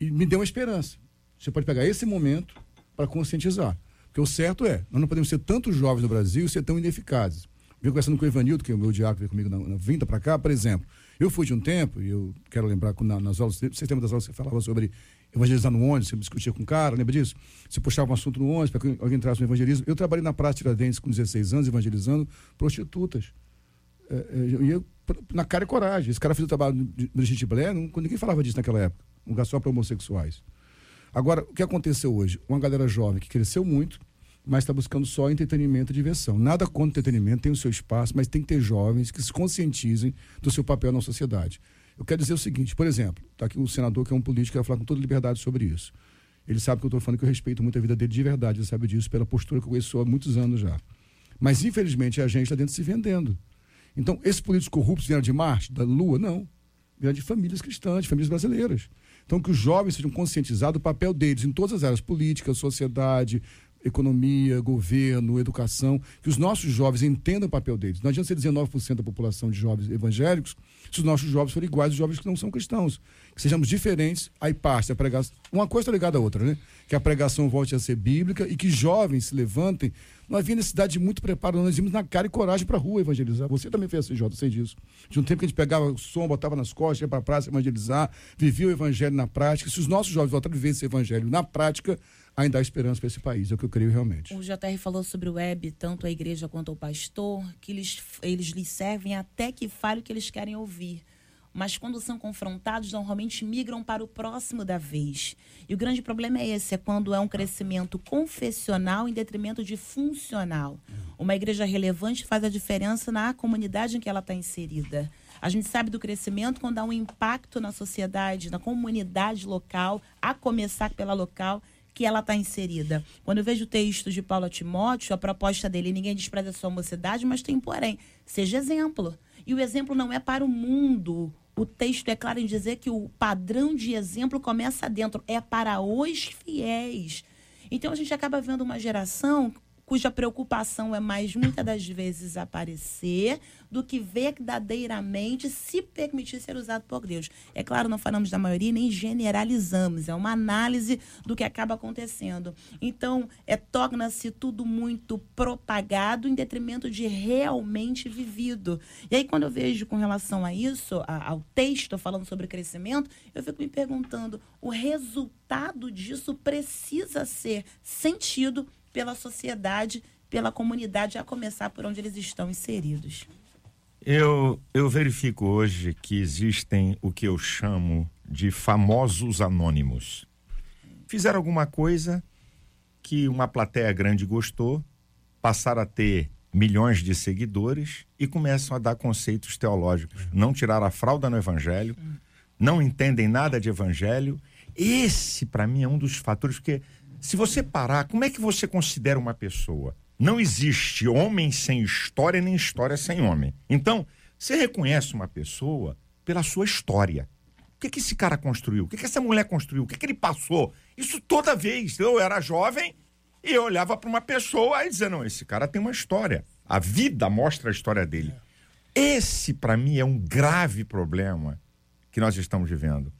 e me deu uma esperança. Você pode pegar esse momento para conscientizar. Porque o certo é, nós não podemos ser tantos jovens no Brasil e ser tão ineficazes. Vim conversando com o Ivanildo, que é o meu diácono comigo na, na vinda para cá, por exemplo. Eu fui de um tempo, e eu quero lembrar na, nas aulas, vocês lembram das aulas você falava sobre evangelizar no ônibus, você discutia com um cara, lembra disso? Você puxava um assunto no ônibus para que alguém entrasse no evangelismo. Eu trabalhei na Praça Tiradentes com 16 anos, evangelizando prostitutas. É, é, eu, na cara e coragem. Esse cara fez o trabalho de Brigitte Blair, não, ninguém falava disso naquela época um lugar só para homossexuais. Agora, o que aconteceu hoje? Uma galera jovem que cresceu muito, mas está buscando só entretenimento e diversão. Nada contra entretenimento, tem o seu espaço, mas tem que ter jovens que se conscientizem do seu papel na sociedade. Eu quero dizer o seguinte, por exemplo, está aqui um senador que é um político que vai falar com toda liberdade sobre isso. Ele sabe que eu estou falando que eu respeito muito a vida dele de verdade, ele sabe disso pela postura que eu conheço há muitos anos já. Mas, infelizmente, a gente está dentro se vendendo. Então, esses políticos corruptos vieram de Marte, da Lua? Não. Vieram de famílias cristãs, de famílias brasileiras. Então, que os jovens sejam conscientizados do papel deles em todas as áreas, política, sociedade, economia, governo, educação, que os nossos jovens entendam o papel deles. Não adianta ser 19% da população de jovens evangélicos se os nossos jovens forem iguais aos jovens que não são cristãos. Que sejamos diferentes, aí parte a pregação. Uma coisa está ligada à outra, né? Que a pregação volte a ser bíblica e que jovens se levantem. Não havia necessidade de muito preparo, nós íamos na cara e coragem para a rua evangelizar. Você também fez assim, Jota, sei disso. De um tempo que a gente pegava o som, botava nas costas, ia para a praça evangelizar, vivia o evangelho na prática. Se os nossos jovens voltarem a viver esse evangelho na prática, ainda há esperança para esse país, é o que eu creio realmente. O JR falou sobre o web, tanto a igreja quanto o pastor, que eles, eles lhes servem até que fale o que eles querem ouvir. Mas quando são confrontados, normalmente migram para o próximo da vez. E o grande problema é esse, é quando é um crescimento confessional em detrimento de funcional. Uma igreja relevante faz a diferença na comunidade em que ela está inserida. A gente sabe do crescimento quando há um impacto na sociedade, na comunidade local, a começar pela local, que ela está inserida. Quando eu vejo o texto de Paulo Timóteo, a proposta dele, ninguém despreza a sua mocidade, mas tem porém, seja exemplo. E o exemplo não é para o mundo. O texto é claro em dizer que o padrão de exemplo começa dentro, é para os fiéis. Então a gente acaba vendo uma geração cuja preocupação é mais, muitas das vezes, aparecer do que verdadeiramente se permitir ser usado por Deus. É claro, não falamos da maioria nem generalizamos, é uma análise do que acaba acontecendo. Então, é, torna-se tudo muito propagado em detrimento de realmente vivido. E aí, quando eu vejo com relação a isso, a, ao texto falando sobre crescimento, eu fico me perguntando: o resultado disso precisa ser sentido pela sociedade, pela comunidade, a começar por onde eles estão inseridos. Eu, eu verifico hoje que existem o que eu chamo de famosos anônimos. Fizeram alguma coisa que uma plateia grande gostou, passaram a ter milhões de seguidores e começam a dar conceitos teológicos. Não tiraram a fralda no evangelho, não entendem nada de evangelho. Esse, para mim, é um dos fatores, porque se você parar, como é que você considera uma pessoa? Não existe homem sem história, nem história sem homem. Então, você reconhece uma pessoa pela sua história. O que, que esse cara construiu? O que, que essa mulher construiu? O que, que ele passou? Isso toda vez. Eu era jovem e eu olhava para uma pessoa e dizia: não, esse cara tem uma história. A vida mostra a história dele. Esse, para mim, é um grave problema que nós estamos vivendo.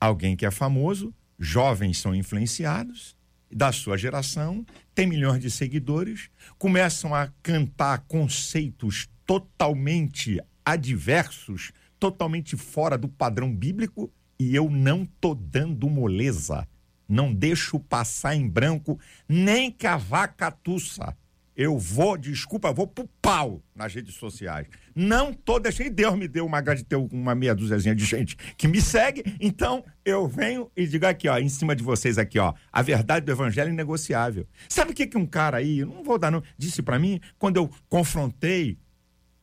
Alguém que é famoso, jovens são influenciados, da sua geração, tem milhões de seguidores, começam a cantar conceitos totalmente adversos, totalmente fora do padrão bíblico, E eu não tô dando moleza. Não deixo passar em branco nem cavaca tussa. Eu vou, desculpa, vou pro pau nas redes sociais. Não tô deixando. E Deus me deu uma grande ter uma meia dúziazinha de gente que me segue. Então eu venho e digo aqui, ó, em cima de vocês aqui, ó, a verdade do evangelho é inegociável. Sabe o que que um cara aí, não vou dar não, disse para mim quando eu confrontei,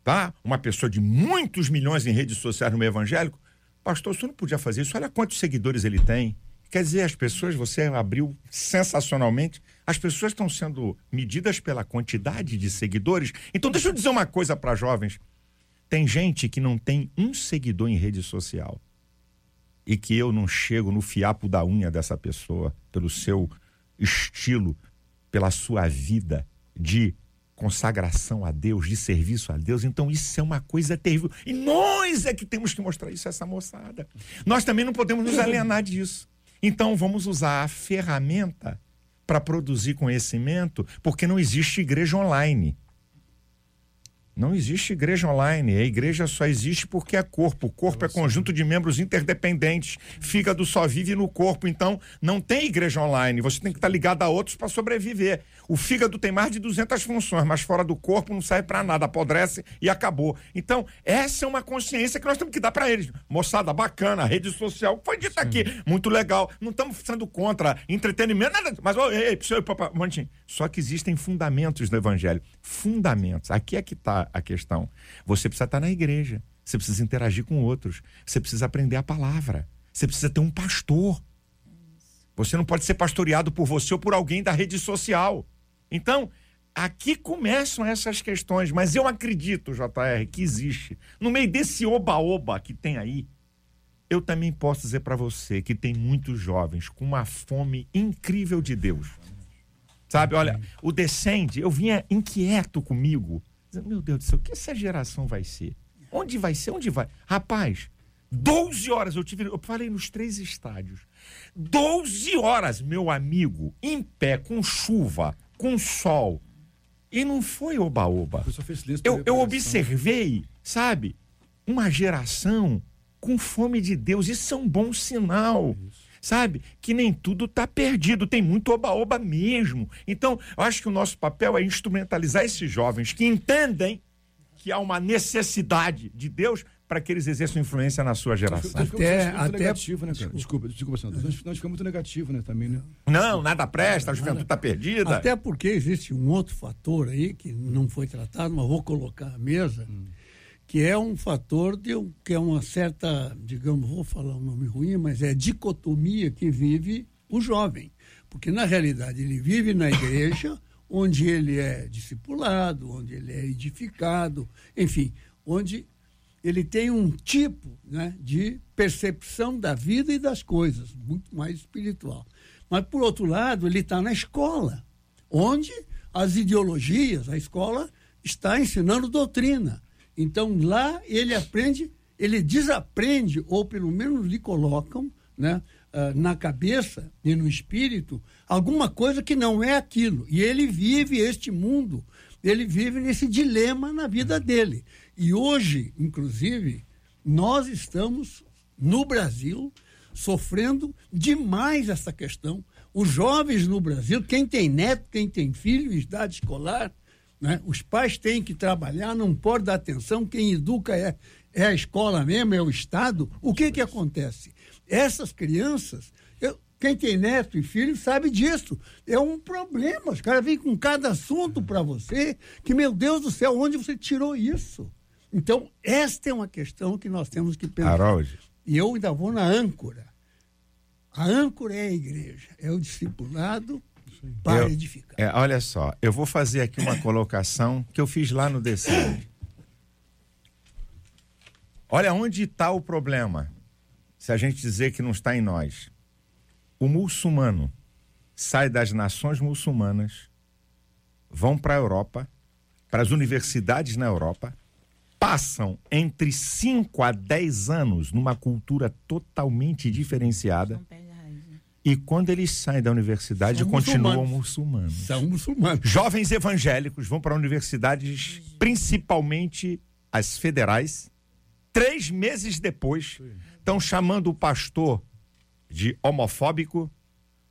tá? Uma pessoa de muitos milhões em redes sociais no meio evangélico, pastor, você não podia fazer isso. Olha quantos seguidores ele tem. Quer dizer, as pessoas, você abriu sensacionalmente, as pessoas estão sendo medidas pela quantidade de seguidores. Então, deixa eu dizer uma coisa para jovens. Tem gente que não tem um seguidor em rede social e que eu não chego no fiapo da unha dessa pessoa, pelo seu estilo, pela sua vida de consagração a Deus, de serviço a Deus. Então isso é uma coisa terrível. E nós é que temos que mostrar isso a essa moçada. Nós também não podemos nos alienar disso. Então vamos usar a ferramenta para produzir conhecimento, porque não existe igreja online. Não existe igreja online. A igreja só existe porque é corpo. O corpo é conjunto de membros interdependentes. Fígado só vive no corpo. Então, não tem igreja online. Você tem que estar ligado a outros para sobreviver. O fígado tem mais de 200 funções, mas fora do corpo não serve para nada. Apodrece e acabou. Então, essa é uma consciência que nós temos que dar para eles. Moçada, bacana, rede social, foi dito aqui, muito legal. Não estamos sendo contra entretenimento, nada. Mas, ô, ei, ei, ei, papai, um momentinho. Só que existem fundamentos no evangelho. Fundamentos. Aqui é que está a questão. Você precisa estar na igreja. Você precisa interagir com outros. Você precisa aprender a palavra. Você precisa ter um pastor. Você não pode ser pastoreado por você ou por alguém da rede social. Então, aqui começam essas questões, mas eu acredito, JR, que existe. No meio desse oba-oba que tem aí, eu também posso dizer para você que tem muitos jovens com uma fome incrível de Deus. Sabe, olha, o Descende, eu vinha inquieto comigo. dizendo, Meu Deus do céu, o que essa geração vai ser? Onde vai ser? Onde vai? Rapaz, 12 horas eu tive. Eu falei nos três estádios. 12 horas, meu amigo, em pé, com chuva, com sol. E não foi oba-oba. Eu, eu observei, sabe, uma geração com fome de Deus. Isso é um bom sinal. Sabe? Que nem tudo está perdido, tem muito oba-oba mesmo. Então, eu acho que o nosso papel é instrumentalizar esses jovens que entendem que há uma necessidade de Deus para que eles exerçam influência na sua geração. Nós ficamos muito até- negativo, né, cara? Desculpa, desculpa, Sandro. Nós, nós ficamos muito negativo, né, também, né? Não, nada presta, a juventude está perdida. Até porque existe um outro fator aí que não foi tratado, mas vou colocar à mesa, que é um fator de um- que é uma certa, digamos, vou falar um nome ruim, mas é dicotomia que vive o jovem. Porque na realidade ele vive na igreja, onde ele é discipulado, onde ele é edificado, enfim, onde ele tem um tipo né, de percepção da vida e das coisas, muito mais espiritual. Mas, por outro lado, ele está na escola, onde as ideologias, a escola está ensinando doutrina. Então, lá ele aprende, ele desaprende, ou pelo menos lhe colocam né, ah, na cabeça e no espírito alguma coisa que não é aquilo. E ele vive este mundo, ele vive nesse dilema na vida dele. E hoje, inclusive, nós estamos no Brasil sofrendo demais essa questão. Os jovens no Brasil, quem tem neto, quem tem filho idade escolar, né? os pais têm que trabalhar, não pode dar atenção, quem educa é, é a escola mesmo, é o Estado. O que, que acontece? Essas crianças, eu- quem tem neto e filho sabe disso. É um problema. Os caras vêm com cada assunto para você, que, meu Deus do céu, onde você tirou isso? Então, esta é uma questão que nós temos que pensar. Harold. E eu ainda vou na âncora. A âncora é a igreja, é o discipulado para Eu- edificar. é, olha só, eu vou fazer aqui uma colocação que eu fiz lá no DC. Olha onde está o problema. Se a gente dizer que não está em nós. O muçulmano sai das nações muçulmanas, vão para a Europa, para as universidades na Europa, passam entre 5 a 10 anos numa cultura totalmente diferenciada. E quando eles saem da universidade, São continuam muçulmanos. muçulmanos. São muçulmanos. Jovens evangélicos vão para universidades, principalmente as federais. Três meses depois, estão chamando o pastor de homofóbico,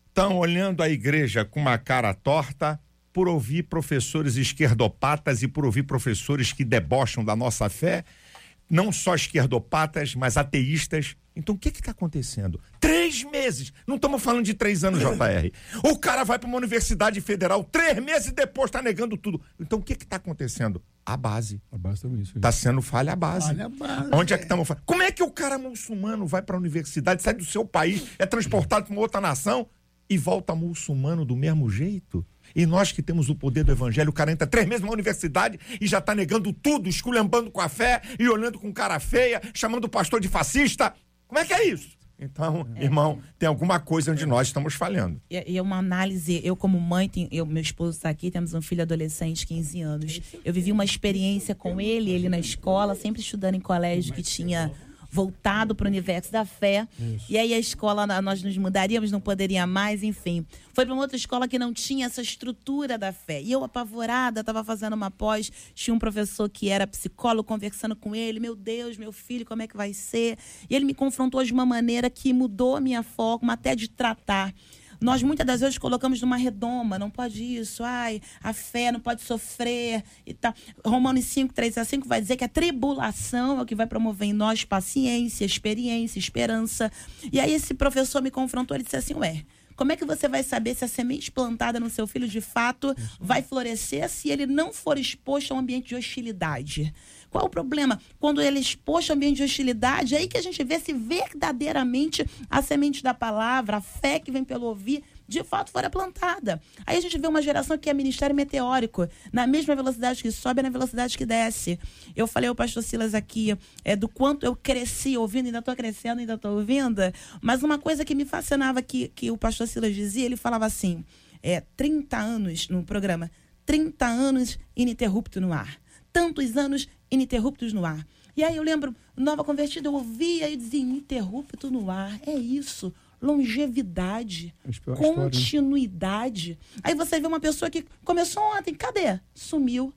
estão olhando a igreja com uma cara torta por ouvir professores esquerdopatas e por ouvir professores que debocham da nossa fé, não só esquerdopatas, mas ateístas. Então o que está acontecendo? Três meses! Não estamos falando de três anos, JR. O cara vai para uma universidade federal, três meses depois está negando tudo. Então o que está acontecendo? A base. A base também isso. Está sendo falha a base. Falha a base, Onde é que estamos falando? Como é que o cara muçulmano vai para a universidade, sai do seu país, é transportado para uma outra nação e volta muçulmano do mesmo jeito? E nós que temos o poder do evangelho, o cara entra três meses na universidade e já está negando tudo, esculhambando com a fé e olhando com cara feia, chamando o pastor de fascista. Como é que é isso? Então, irmão, tem alguma coisa onde nós estamos falhando. E e é uma análise, eu como mãe, tenho- eu, meu esposo está aqui, temos um filho adolescente, 15 anos. Eu vivi uma experiência com ele, ele na escola, sempre estudando em colégio que tinha voltado para o universo da fé. E aí a escola, nós nos mudaríamos, não poderia mais, enfim. Foi para uma outra escola que não tinha essa estrutura da fé. E eu, apavorada, estava fazendo uma pós, tinha um professor que era psicólogo, conversando com ele, meu Deus, meu filho, como é que vai ser? E ele me confrontou de uma maneira que mudou a minha forma até de tratar. Nós muitas das vezes colocamos numa redoma, não pode isso, ai, a fé não pode sofrer e tal. Romanos 5, 3 a 5 vai dizer que a tribulação é o que vai promover em nós paciência, experiência, esperança. E aí esse professor me confrontou, ele disse assim, ué, como é que você vai saber se a semente plantada no seu filho de fato vai florescer se ele não for exposto a um ambiente de hostilidade? Qual o problema? Quando ele a um ambiente de hostilidade, é aí que a gente vê se verdadeiramente a semente da palavra, a fé que vem pelo ouvir, de fato fora plantada. Aí a gente vê uma geração que é ministério meteórico, na mesma velocidade que sobe, na velocidade que desce. Eu falei ao pastor Silas aqui é, do quanto eu cresci ouvindo, ainda estou crescendo, ainda estou ouvindo, mas uma coisa que me fascinava que, que o pastor Silas dizia, ele falava assim, é, 30 anos no programa, 30 anos ininterrupto no ar. Tantos anos ininterruptos no ar. E aí eu lembro, nova convertida, eu ouvia e dizia, ininterrupto no ar. É isso. Longevidade, A a história, né? continuidade. Aí você vê uma pessoa que começou ontem, cadê? Sumiu.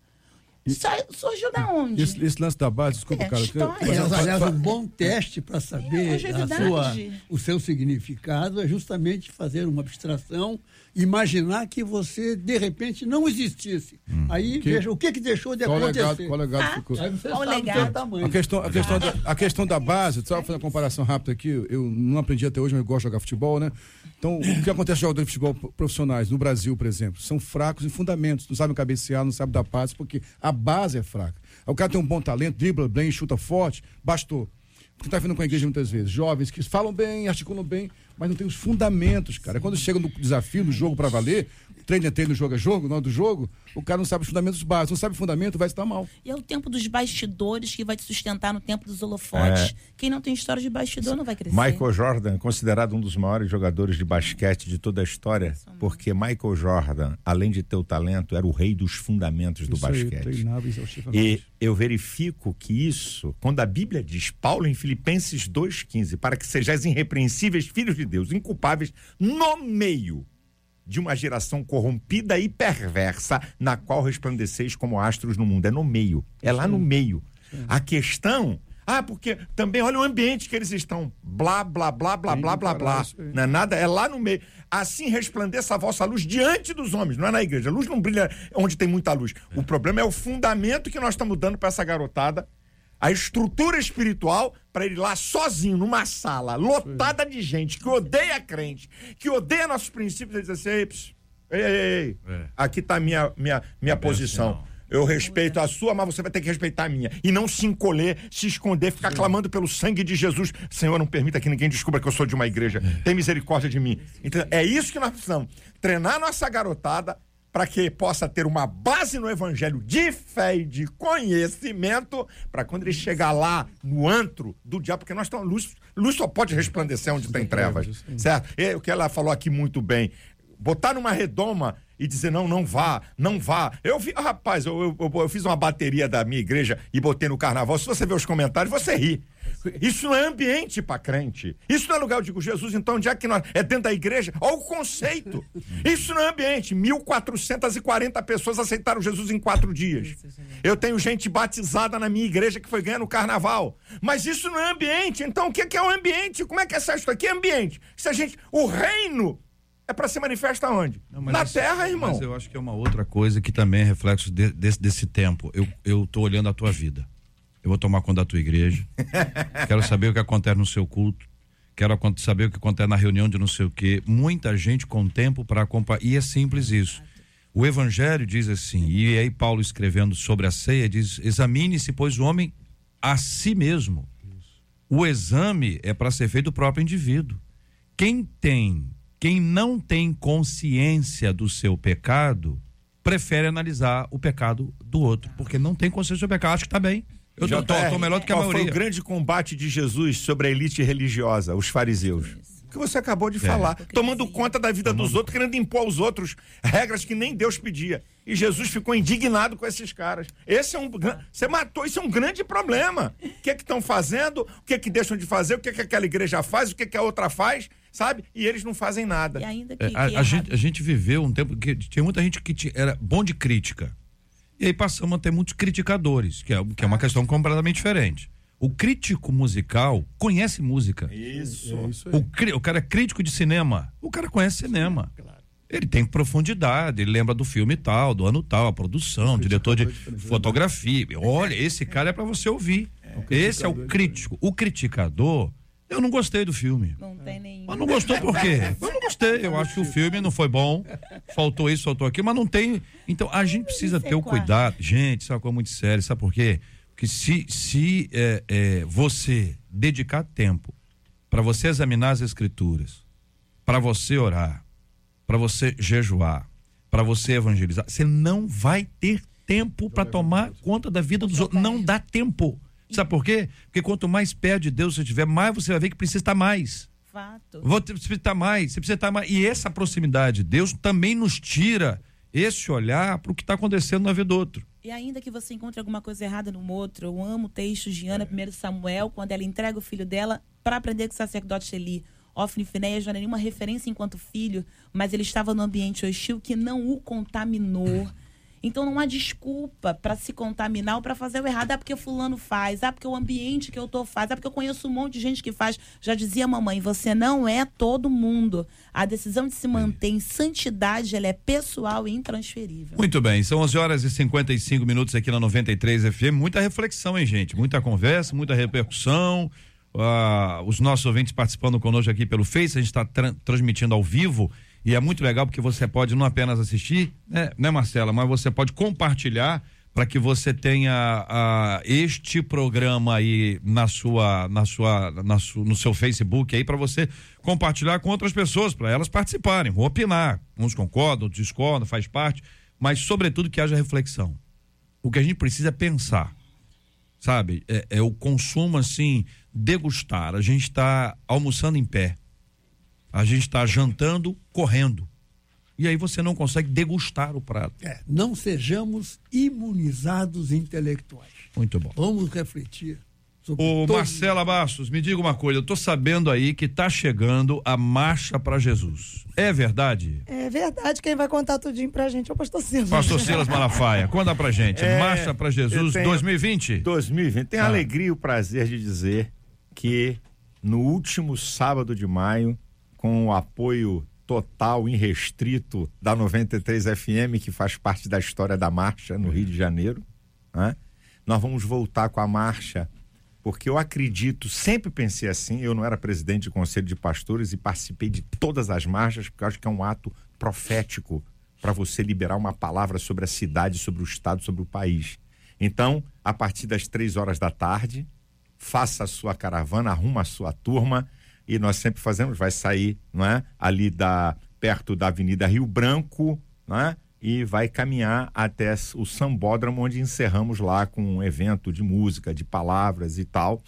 Surgiu da onde? Esse, esse lance da base, desculpa, É, cara. história. mas- Aliás, mas- aliás, fa- um bom teste para saber a longevidade. sua, o seu significado é justamente fazer uma abstração, imaginar que você, de repente, não existisse. Aí, Que- veja, o que, que deixou de qual acontecer. legado, qual legado Ah, ficou? Aí você Qual sabe legado? seu tamanho. A questão, a, questão da, a questão da base, só fazer uma comparação rápida aqui, eu não aprendi até hoje, mas eu gosto de jogar futebol, né? Então, o que acontece com jogadores de futebol profissionais no Brasil, por exemplo? São fracos em fundamentos, não sabem cabecear, não sabem dar passe, porque a base é fraca. O cara tem um bom talento, dribla bem, chuta forte, bastou. Porque tá vendo com a igreja muitas vezes, jovens que falam bem, articulam bem, mas não tem os fundamentos, cara. Quando chega no desafio, no jogo para valer, treino é treino, jogo é jogo, na hora do jogo, o cara não sabe os fundamentos básicos, não sabe o fundamento, vai estar mal. E é o tempo dos bastidores que vai te sustentar no tempo dos holofotes. É. Quem não tem história de bastidor não vai crescer. Michael Jordan, considerado um dos maiores jogadores de basquete de toda a história, porque Michael Jordan, além de ter o talento, era o rei dos fundamentos do Isso aí, basquete. treinava exaustivamente. E eu verifico que isso, quando a Bíblia diz, Paulo em Filipenses 2,15, para que sejais irrepreensíveis, filhos de Deus, inculpáveis, no meio de uma geração corrompida e perversa, na qual resplandeceis como astros no mundo. É no meio. É lá no meio. A questão. Ah, porque também olha o ambiente que eles estão. Blá, blá, blá, blá, Tem blá, blá, blá. aí. Não é nada, é lá no meio. Assim resplandeça a vossa luz diante dos homens, não é na igreja. A luz não brilha onde tem muita luz. O problema é o fundamento que nós estamos dando para essa garotada, a estrutura espiritual, para ele lá sozinho, numa sala lotada de gente que odeia crente, que odeia nossos princípios, ele diz assim: ei, ei, ei, ei, É. aqui está a minha, minha, minha posição. Eu respeito a sua, mas você vai ter que respeitar a minha. E não se encolher, se esconder, ficar clamando pelo sangue de Jesus. Senhor, não permita que ninguém descubra que eu sou de uma igreja. Tem misericórdia de mim. Então, é isso que nós precisamos. Treinar nossa garotada para que possa ter uma base no evangelho de fé e de conhecimento, para quando ele chegar lá no antro do diabo, porque nós estamos. Luz, luz só pode resplandecer onde tem trevas. Certo? E o que ela falou aqui muito bem. Botar numa redoma e dizer não, não vá, não vá. Eu vi, rapaz, eu, eu, eu- fiz uma bateria da minha igreja e botei no carnaval. Se você ver os comentários, você ri. Isso não é ambiente para crente. Isso não é lugar, eu digo, Jesus, então onde é que nós. É dentro da igreja? Olha o conceito. Isso não é ambiente. 1.440 pessoas aceitaram Jesus em quatro dias. Eu tenho gente batizada na minha igreja que foi ganhando o carnaval. Mas isso não é ambiente. Então o que que é o ambiente? Como é que é isso aqui? É ambiente. Se a gente. O reino é para se manifestar onde? Não, Na isso- terra, irmão. Mas eu acho que é uma outra coisa que também é reflexo de- desse, desse tempo. Eu, eu tô olhando a tua vida. Eu vou tomar conta da tua igreja. Quero saber o que acontece no seu culto. Quero saber o que acontece na reunião de não sei o quê. Muita gente com tempo para acompanhar. E é simples isso. O evangelho diz assim, e aí Paulo escrevendo sobre a ceia diz: examine-se, pois, o homem a si mesmo. O exame é para ser feito do próprio indivíduo. Quem tem, quem não tem consciência do seu pecado, prefere analisar o pecado do outro, porque não tem consciência do pecado, acha que tá bem. Eu tô, tô- JR, tô melhor do que a qual maioria. foi o grande combate de Jesus sobre a elite religiosa, os fariseus? O que você acabou de falar. Tomando conta da vida dos outros, querendo impor aos outros regras que nem Deus pedia. E Jesus ficou indignado com esses caras. Esse é um. Você matou, isso é um grande problema. O que é que estão fazendo? O que é que deixam de fazer? O que é que aquela igreja faz? O que é que a outra faz? Sabe? E eles não fazem nada. E ainda É, a, a gente, a gente viveu um tempo que tinha muita gente que ti- era bom de crítica. E aí passamos a ter muitos criticadores, que é, que é uma questão completamente diferente. O crítico musical conhece música. Isso. O, cri- o cara é crítico de cinema. O cara conhece cinema. Ele tem profundidade, ele lembra do filme tal, do ano tal, a produção, diretor de fotografia. Olha, esse cara é para você ouvir. Esse é o crítico. O criticador, eu não gostei do filme. Não tem nenhum. Mas não gostou por quê? Eu não gostei. Eu acho que o filme não foi bom. Faltou isso, faltou aquilo, mas não tem. Então a gente precisa ter o cuidado. Gente, isso é uma coisa muito séria. Sabe por quê? Porque se, se é, é, você dedicar tempo para você examinar as escrituras, para você orar, para você jejuar, para você evangelizar, você não vai ter tempo para tomar conta da vida dos outros. Não dá tempo. Sabe por quê? Porque quanto mais perto de Deus você estiver, mais você vai ver que precisa estar mais. Fato. Vou ter- precisa estar mais, você precisa estar mais. E essa proximidade de Deus também nos tira esse olhar para o que está acontecendo na vida do outro. E ainda que você encontre alguma coisa errada no outro, eu amo o texto de Ana, 1 Samuel, quando ela entrega o filho dela para aprender com o sacerdote Eli. Ofni e Finéias não era nenhuma referência enquanto filho, mas ele estava no ambiente hostil que não o contaminou. Então não há desculpa para se contaminar ou para fazer o errado. Ah, porque fulano faz, ah, porque o ambiente que eu tô faz, ah, porque eu conheço um monte de gente que faz. Já dizia mamãe, você não é todo mundo. A decisão de se manter em santidade, ela é pessoal e intransferível. Muito bem, são 11 horas e 55 minutos aqui na 93 FM. Muita reflexão, hein, gente? Muita conversa, muita repercussão. Ah, os nossos ouvintes participando conosco aqui pelo Face, a gente está transmitindo ao vivo e é muito legal porque você pode não apenas assistir, né, né Marcela, mas você pode compartilhar para que você tenha ah, este programa aí na sua, na sua, na su, no seu Facebook aí para você compartilhar com outras pessoas, para elas participarem, opinar. Uns concordam, outros discordam, faz parte, mas sobretudo que haja reflexão. O que a gente precisa é pensar, sabe? É, é o consumo assim, degustar. A gente está almoçando em pé, a gente está jantando correndo. E aí você não consegue degustar o prato. É, não sejamos imunizados intelectuais. Muito bom. Vamos refletir. sobre Ô todos- Marcela Bastos, me diga uma coisa, eu tô sabendo aí que tá chegando a marcha para Jesus. É verdade? É verdade, quem vai contar tudinho pra gente é o pastor Silas. Pastor Silas Malafaia, conta pra gente. É, marcha para Jesus tenho- 2020? 2020. Tenho a Ah. alegria e o prazer de dizer que no último sábado de maio, com o apoio total, irrestrito da 93 FM, que faz parte da história da marcha no Rio de Janeiro, né? nós vamos voltar com a marcha, porque eu acredito, sempre pensei assim, eu não era presidente de conselho de pastores e participei de todas as marchas, porque acho que é um ato profético para você liberar uma palavra sobre a cidade, sobre o estado, sobre o país. Então, a partir das três horas da tarde, faça a sua caravana, arruma a sua turma e nós sempre fazemos, vai sair, não é? Ali da perto da Avenida Rio Branco, não é? E vai caminhar até o Sambódromo, onde encerramos lá com um evento de música, de palavras e tal.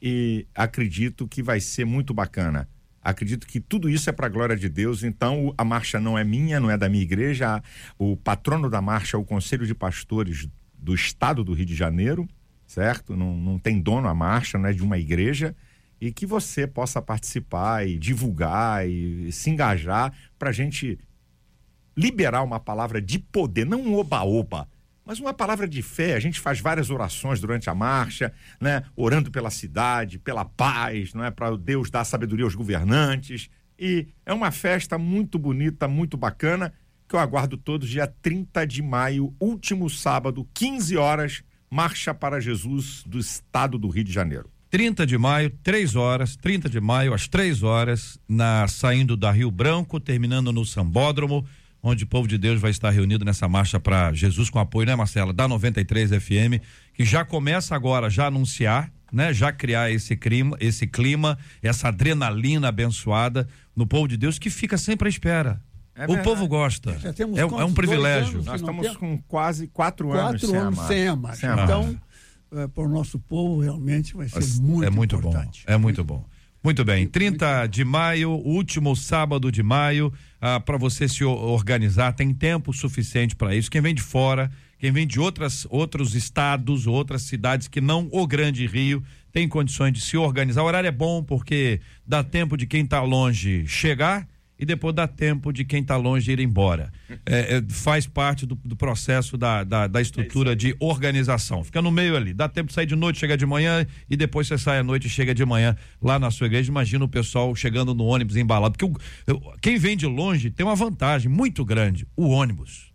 E acredito que vai ser muito bacana. Acredito que tudo isso é para a glória de Deus. Então, a marcha não é minha, não é da minha igreja. O patrono da marcha é o Conselho de Pastores do Estado do Rio de Janeiro, certo? Não, não tem dono a marcha, não é de uma igreja. E que você possa participar e divulgar e, se engajar para a gente liberar uma palavra de poder, não um oba-oba, mas uma palavra de fé. A gente faz várias orações durante a marcha, né? Orando pela cidade, pela paz, não é? Para Deus dar sabedoria aos governantes. E é uma festa muito bonita, muito bacana, que eu aguardo todos dia 30 de maio, último sábado, 15 horas, Marcha para Jesus do estado do Rio de Janeiro. 30 de maio, 3 horas, 30 de maio, às 3 horas, na saindo da Rio Branco, terminando no Sambódromo onde o povo de Deus vai estar reunido nessa marcha para Jesus com apoio, né, Marcela, da 93 FM, que já começa agora já anunciar, né, já criar esse clima, esse clima, essa adrenalina abençoada no povo de Deus que fica sempre à espera. É o povo gosta. É, é, um privilégio. Nós estamos com quase quatro, anos, quatro anos sem a marcha. Então, é, para o nosso povo, realmente vai ser Mas muito, é muito importante. bom. É muito bom. Muito bem, 30 de maio, último sábado de maio, ah, para você se organizar, tem tempo suficiente para isso. Quem vem de fora, quem vem de outras, outros estados, outras cidades que não o Grande Rio, tem condições de se organizar. O horário é bom porque dá tempo de quem está longe chegar e depois dá tempo de quem está longe ir embora. É, é, faz parte do, do processo da, da, da estrutura é de organização. Fica no meio ali. Dá tempo de sair de noite, chegar de manhã e depois você sai à noite e chega de manhã lá na sua igreja. Imagina o pessoal chegando no ônibus embalado. Porque o, quem vem de longe tem uma vantagem muito grande: o ônibus.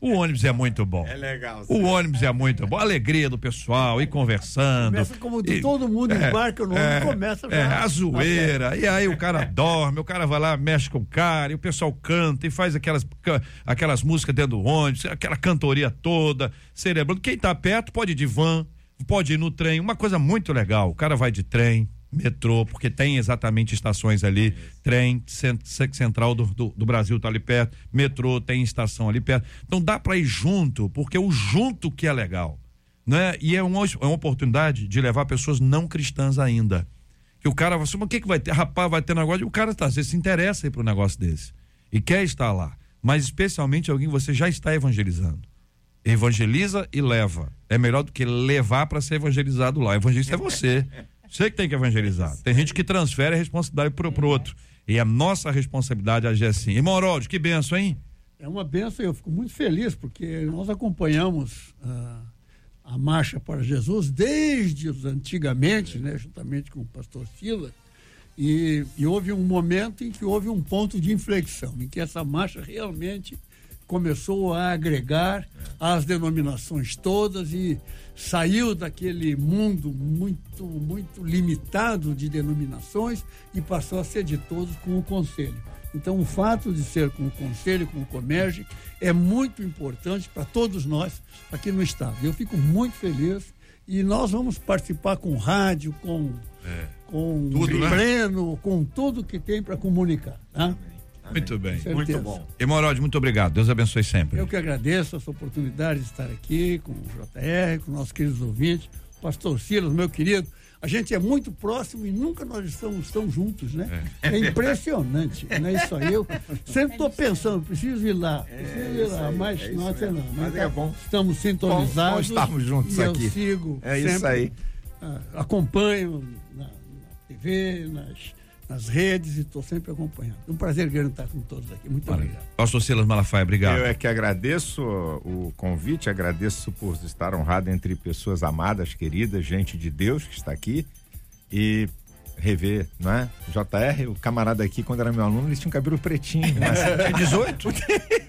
O ônibus é muito bom. É legal. O ônibus é muito bom. A alegria do pessoal, ir conversando. Começa como e, todo mundo é, embarca no é, ônibus, começa já. É, a zoeira. E aí o cara dorme, o cara vai lá, mexe com o cara, e o pessoal canta e faz aquelas, aquelas músicas dentro do ônibus, aquela cantoria toda, cerebrando. Quem tá perto pode ir de van, pode ir no trem. Uma coisa muito legal. O cara vai de trem, metrô, porque tem exatamente estações ali, trem, cent, central do, do, do, Brasil tá ali perto, metrô tem estação ali perto. Então dá para ir junto, porque o junto que é legal, né? E é uma, é uma oportunidade de levar pessoas não cristãs ainda. Que o cara vai assim, o que que vai ter? Rapaz, vai ter negócio, e o cara tá, se interessa aí pro negócio desse e quer estar lá, mas especialmente alguém que você já está evangelizando. Evangeliza e leva. É melhor do que levar para ser evangelizado lá. Evangelista é você. Você que tem que evangelizar. Tem gente que transfere a responsabilidade pro, pro outro. E a nossa responsabilidade é agir assim. E Moroldi, que benção, hein? É uma benção e eu fico muito feliz porque nós acompanhamos uh, a Marcha para Jesus desde os antigamente, né, juntamente com o pastor Sila. E, e houve um momento em que houve um ponto de inflexão, em que essa marcha realmente começou a agregar as denominações todas e saiu daquele mundo muito, muito limitado de denominações e passou a ser de todos com o conselho. Então, o fato de ser com o conselho, com o comércio, é muito importante para todos nós aqui no estado. Eu fico muito feliz e nós vamos participar com rádio, com, é. com tudo, né? pleno, né? com tudo que tem para comunicar. Tá? Muito bem. Muito bom. Emorode, muito obrigado. Deus abençoe sempre. Eu que agradeço essa oportunidade de estar aqui com o JR, com nossos queridos ouvintes, pastor Silas, meu querido. A gente é muito próximo e nunca nós estamos tão juntos, né? É, é impressionante, não é isso aí. Eu sempre estou pensando, preciso ir lá, é, preciso ir lá, mas é não é não. Mas é bom. Estamos sintonizados. Bom, bom estarmos juntos e aqui. Eu sigo, é isso aí. Acompanho na, na TV, nas nas redes e estou sempre acompanhando. É um prazer grande estar com todos aqui. Muito Maravilha. obrigado. Pastor Silas Malafaia, obrigado. Eu é que agradeço o convite, agradeço por estar honrado entre pessoas amadas, queridas, gente de Deus que está aqui e rever, não é? JR, o camarada aqui, quando era meu aluno, ele tinha um cabelo pretinho. Mas... tinha 18?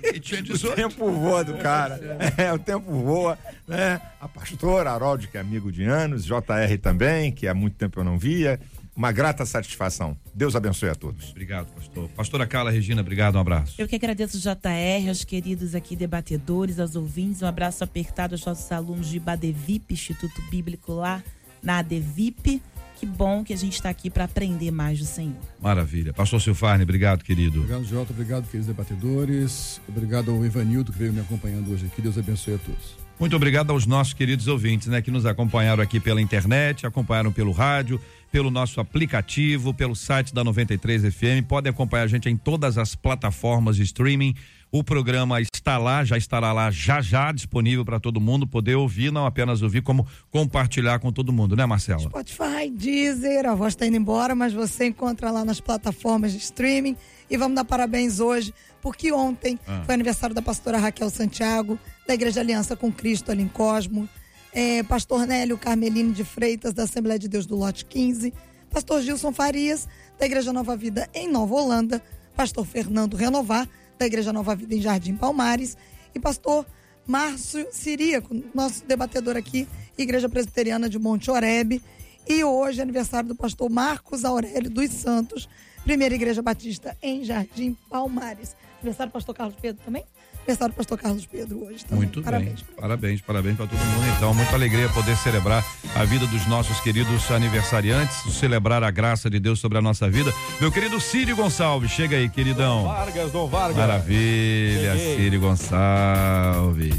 ele tinha 18. O tempo voa do cara. É, o tempo voa, né? A pastora Harold, que é amigo de anos, JR também, que há muito tempo eu não via uma grata satisfação. Deus abençoe a todos. Obrigado, pastor. Pastora Carla Regina, obrigado, um abraço. Eu que agradeço o JR, aos queridos aqui debatedores, aos ouvintes, um abraço apertado aos nossos alunos de Badevip, Instituto Bíblico lá na ADVIP. Que bom que a gente está aqui para aprender mais do Senhor. Maravilha. Pastor Silfarne, obrigado, querido. Obrigado, Jota. Obrigado, queridos debatedores. Obrigado ao Ivanildo que veio me acompanhando hoje aqui. Deus abençoe a todos. Muito obrigado aos nossos queridos ouvintes, né, que nos acompanharam aqui pela internet, acompanharam pelo rádio, pelo nosso aplicativo, pelo site da 93 FM. Podem acompanhar a gente em todas as plataformas de streaming. O programa está lá, já estará lá já já disponível para todo mundo poder ouvir, não apenas ouvir, como compartilhar com todo mundo, né, Marcela? Spotify, Deezer, a voz está indo embora, mas você encontra lá nas plataformas de streaming. E vamos dar parabéns hoje, porque ontem Ah. foi aniversário da pastora Raquel Santiago, da Igreja Aliança com Cristo ali em Cosmo. É, pastor Nélio Carmelino de Freitas, da Assembleia de Deus do Lote 15. Pastor Gilson Farias, da Igreja Nova Vida em Nova Holanda. Pastor Fernando Renovar, da Igreja Nova Vida em Jardim Palmares. E pastor Márcio Siríaco, nosso debatedor aqui, Igreja Presbiteriana de Monte Oreb. E hoje é aniversário do pastor Marcos Aurélio dos Santos, Primeira Igreja Batista em Jardim Palmares. Aniversário do pastor Carlos Pedro também? Aniversário do pastor Carlos Pedro hoje também. Muito Parabéns. bem. Parabéns, parabéns para todo mundo. Então, muita alegria poder celebrar a vida dos nossos queridos aniversariantes, celebrar a graça de Deus sobre a nossa vida. Meu querido Círio Gonçalves, chega aí, queridão. Vargas, Dom Vargas. Maravilha, Cheguei. Círio Gonçalves.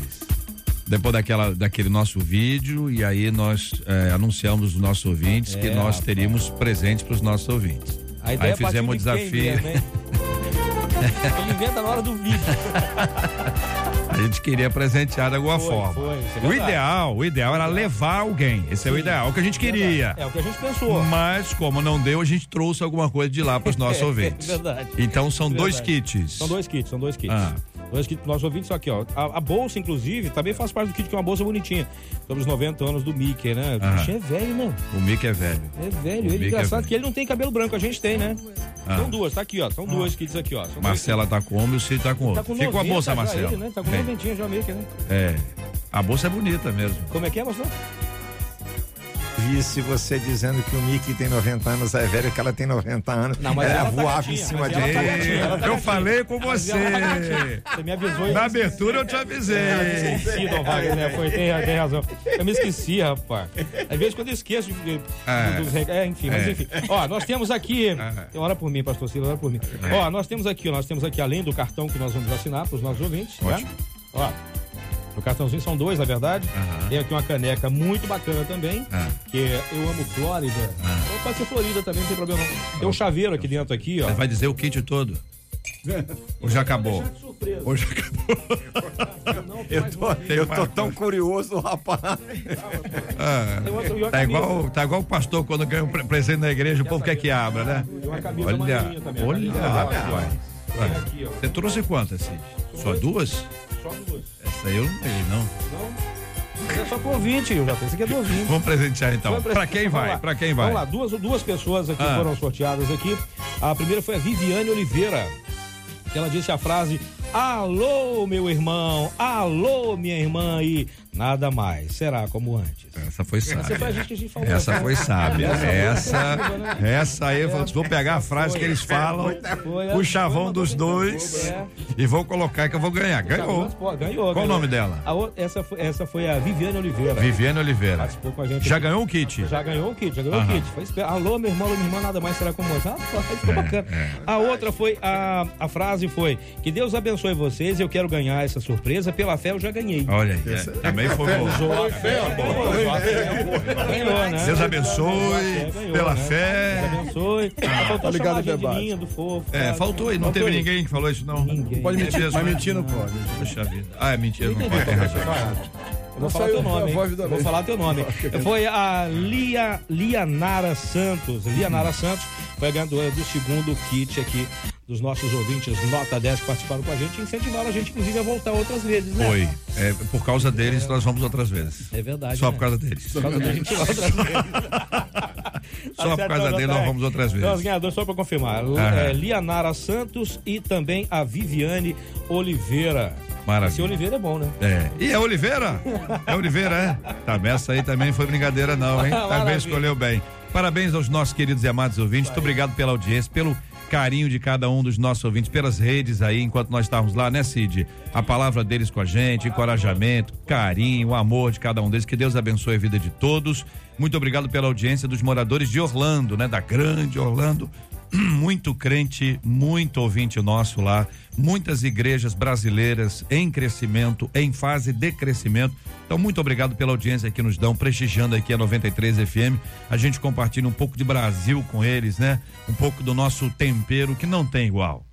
Depois daquela, daquele nosso vídeo, e aí nós eh, anunciamos os nossos ouvintes que É, nós rapaz. teríamos presentes para os nossos ouvintes. Aí fizemos o partiu de quem desafio. Ele inventa na hora do vídeo. A gente queria presentear de alguma Foi, forma. foi, é o ideal, o ideal era levar alguém. Esse é o Sim. ideal, o que a gente queria. É o que a gente pensou. Mas, como não deu, a gente trouxe alguma coisa de lá para os nossos ouvintes. Verdade. Então são dois Verdade. kits. São dois kits, são dois kits. Ah. Dois kits pros nossos ouvintes, só aqui, ó. A, a bolsa, inclusive, também faz parte do kit, que é uma bolsa bonitinha. Sobre os 90 anos do Mickey, né? O Aham. bichinho é velho, né? O Mick é velho. É velho. O Ele, Mickey é engraçado velho. que ele não tem cabelo branco, a gente tem, né? Ah. São duas, tá aqui, ó. São duas kits aqui, ó. São Marcela tá com e o Cid tá com outro. Tá com Fica com a 90 bolsa, já Marcela. ele, né? Tá com Vem. 90 já meio que, né? É. A bolsa é bonita mesmo. Como é que é, pastor? Visse você dizendo que o Mickey tem 90 anos, é velho que ela tem 90 anos. Não, mas ela, ela tá voava em cima de tá gatinha, tá Eu falei com Mas você. tá. Você me avisou. Na eu abertura eu te avisei. esqueci, Dom Vargas, né? Foi, tem, tem razão. Eu me esqueci, rapaz. Às vezes quando eu esqueço de, É. dos é, enfim, mas É. enfim. Ó, nós temos aqui. Ora por mim, pastor Ciro, ora por mim. É. Ó, nós temos aqui, ó, nós temos aqui, além do cartão que nós vamos assinar para os nossos ouvintes, né? Ótimo. Ó. O cartãozinho são dois, na verdade. Aham. Tem aqui uma caneca muito bacana também, Ah. que é Eu Amo Flórida. Ou pode ser Florida também, não tem problema não. Tem um chaveiro aqui dentro, aqui, ó. Você vai dizer o kit todo? Ou já acabou? Ou já acabou? Eu tô, eu tô tão curioso, rapaz. Ah, tá, igual, tá igual o pastor quando ganha um pre- presente na igreja, o povo quer que abra, né? Olha, olha, rapaz. Você trouxe quantas, Cid? Só duas? Só duas. Essa aí eu não peguei, não. Não. É só pro ouvinte, eu já pensei que é do ouvinte. Vamos presentear então. Pra quem vai? Pra quem vai? Vamos lá, duas, duas pessoas aqui Ah. foram sorteadas aqui. A primeira foi a Viviane Oliveira, que ela disse a frase: Alô, meu irmão, alô, minha irmã, e nada mais. Será como antes. Essa foi Essa foi a sábia. gente que a gente falou. Essa foi sábia. Essa né? essa aí, eu vou- vou pegar a frase que eles falam, Foi, o chavão dos dois, É. e vou colocar que eu vou ganhar. Ganhou. Pô, Ganhou. Qual o nome dela? Essa, foi, essa foi a Viviane Oliveira. Viviane Oliveira. Participou com a gente. Já ganhou um kit? Já ganhou um kit, já ganhou um kit. Foi esper- Alô, meu irmão, minha irmã, nada mais será como você. Ah, ficou É, bacana. é. A outra foi, a, a frase foi, que Deus abençoe vocês, eu quero ganhar essa surpresa, pela fé eu já ganhei. Olha aí. é, também né? Deus abençoe, pela né? fé. Deus abençoe. Ah, faltou ligado. É, tá? faltou aí, não teve ninguém que falou isso não. Ninguém. Pode mentir, É mas né? mentir não pode. Puxa vida. Ah, é mentira, não pode. Eu vou falar teu nome, a Vou falar teu nome. Foi a Lia, Lianara Santos. Lianara Santos foi a ganhadora do segundo kit aqui dos nossos ouvintes Nota 10 que participaram com a gente e incentivaram a gente, inclusive, a voltar outras vezes, né? Foi. É, por causa deles, nós vamos outras vezes. É verdade. Só né? por causa deles. Por causa ir lá outras vezes. Só por causa não, dele, tá nós vamos outras vezes. ganhadores, só para confirmar, Aham. é, Lianara Santos e também a Viviane Oliveira. Maravilha. Esse Oliveira é bom, né? É. E é Oliveira? É Oliveira, é? Tá, essa aí também foi brincadeira, não, hein? Também Maravilha. escolheu bem. Parabéns aos nossos queridos e amados ouvintes. Muito obrigado pela audiência, pelo carinho de cada um dos nossos ouvintes, pelas redes aí, enquanto nós estávamos lá, né, Cid? A palavra deles com a gente, encorajamento, carinho, o amor de cada um deles. Que Deus abençoe a vida de todos. Muito obrigado pela audiência dos moradores de Orlando, né? Da grande Orlando. Muito crente, muito ouvinte nosso lá, muitas igrejas brasileiras em crescimento, em fase de crescimento. Então, muito obrigado pela audiência que nos dão, prestigiando aqui a 93 FM. A gente compartilha um pouco de Brasil com eles, né? Um pouco do nosso tempero que não tem igual.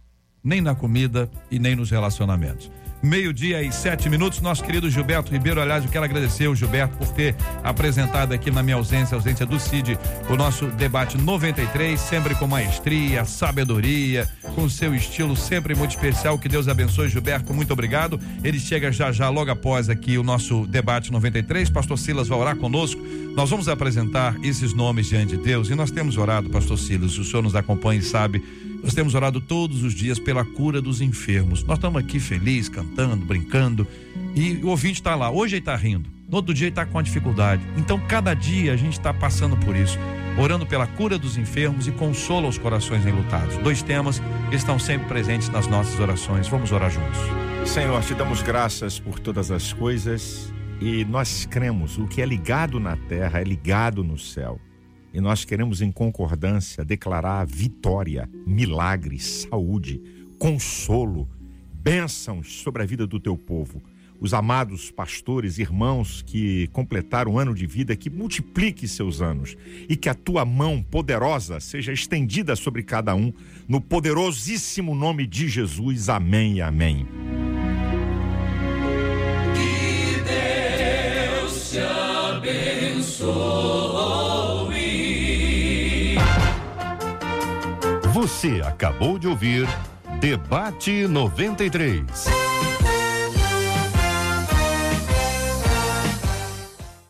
nem na comida e nem nos relacionamentos. Meio-dia e sete minutos, nosso querido Gilberto Ribeiro. Aliás, eu quero agradecer o Gilberto por ter apresentado aqui na minha ausência, ausência do Cid, o nosso debate 93, sempre com maestria, sabedoria, com seu estilo sempre muito especial. Que Deus abençoe, Gilberto. Muito obrigado. Ele chega já já logo após aqui o nosso debate 93. Pastor Silas vai orar conosco. Nós vamos apresentar esses nomes diante de Deus e nós temos orado, Pastor Silas. O senhor nos acompanha e sabe nós temos orado todos os dias pela cura dos enfermos. Nós estamos aqui felizes, cantando, brincando. E o ouvinte está lá. Hoje ele está rindo. No outro dia ele está com a dificuldade. Então, cada dia a gente está passando por isso. Orando pela cura dos enfermos e consola os corações enlutados. Dois temas que estão sempre presentes nas nossas orações. Vamos orar juntos. Senhor, te damos graças por todas as coisas e nós cremos: o que é ligado na terra é ligado no céu. E nós queremos, em concordância, declarar vitória, milagre, saúde, consolo, bênçãos sobre a vida do teu povo. Os amados pastores, irmãos que completaram o ano de vida, que multiplique seus anos e que a tua mão poderosa seja estendida sobre cada um, no poderosíssimo nome de Jesus. Amém e amém. Que Deus te abençoe. Você acabou de ouvir Debate 93.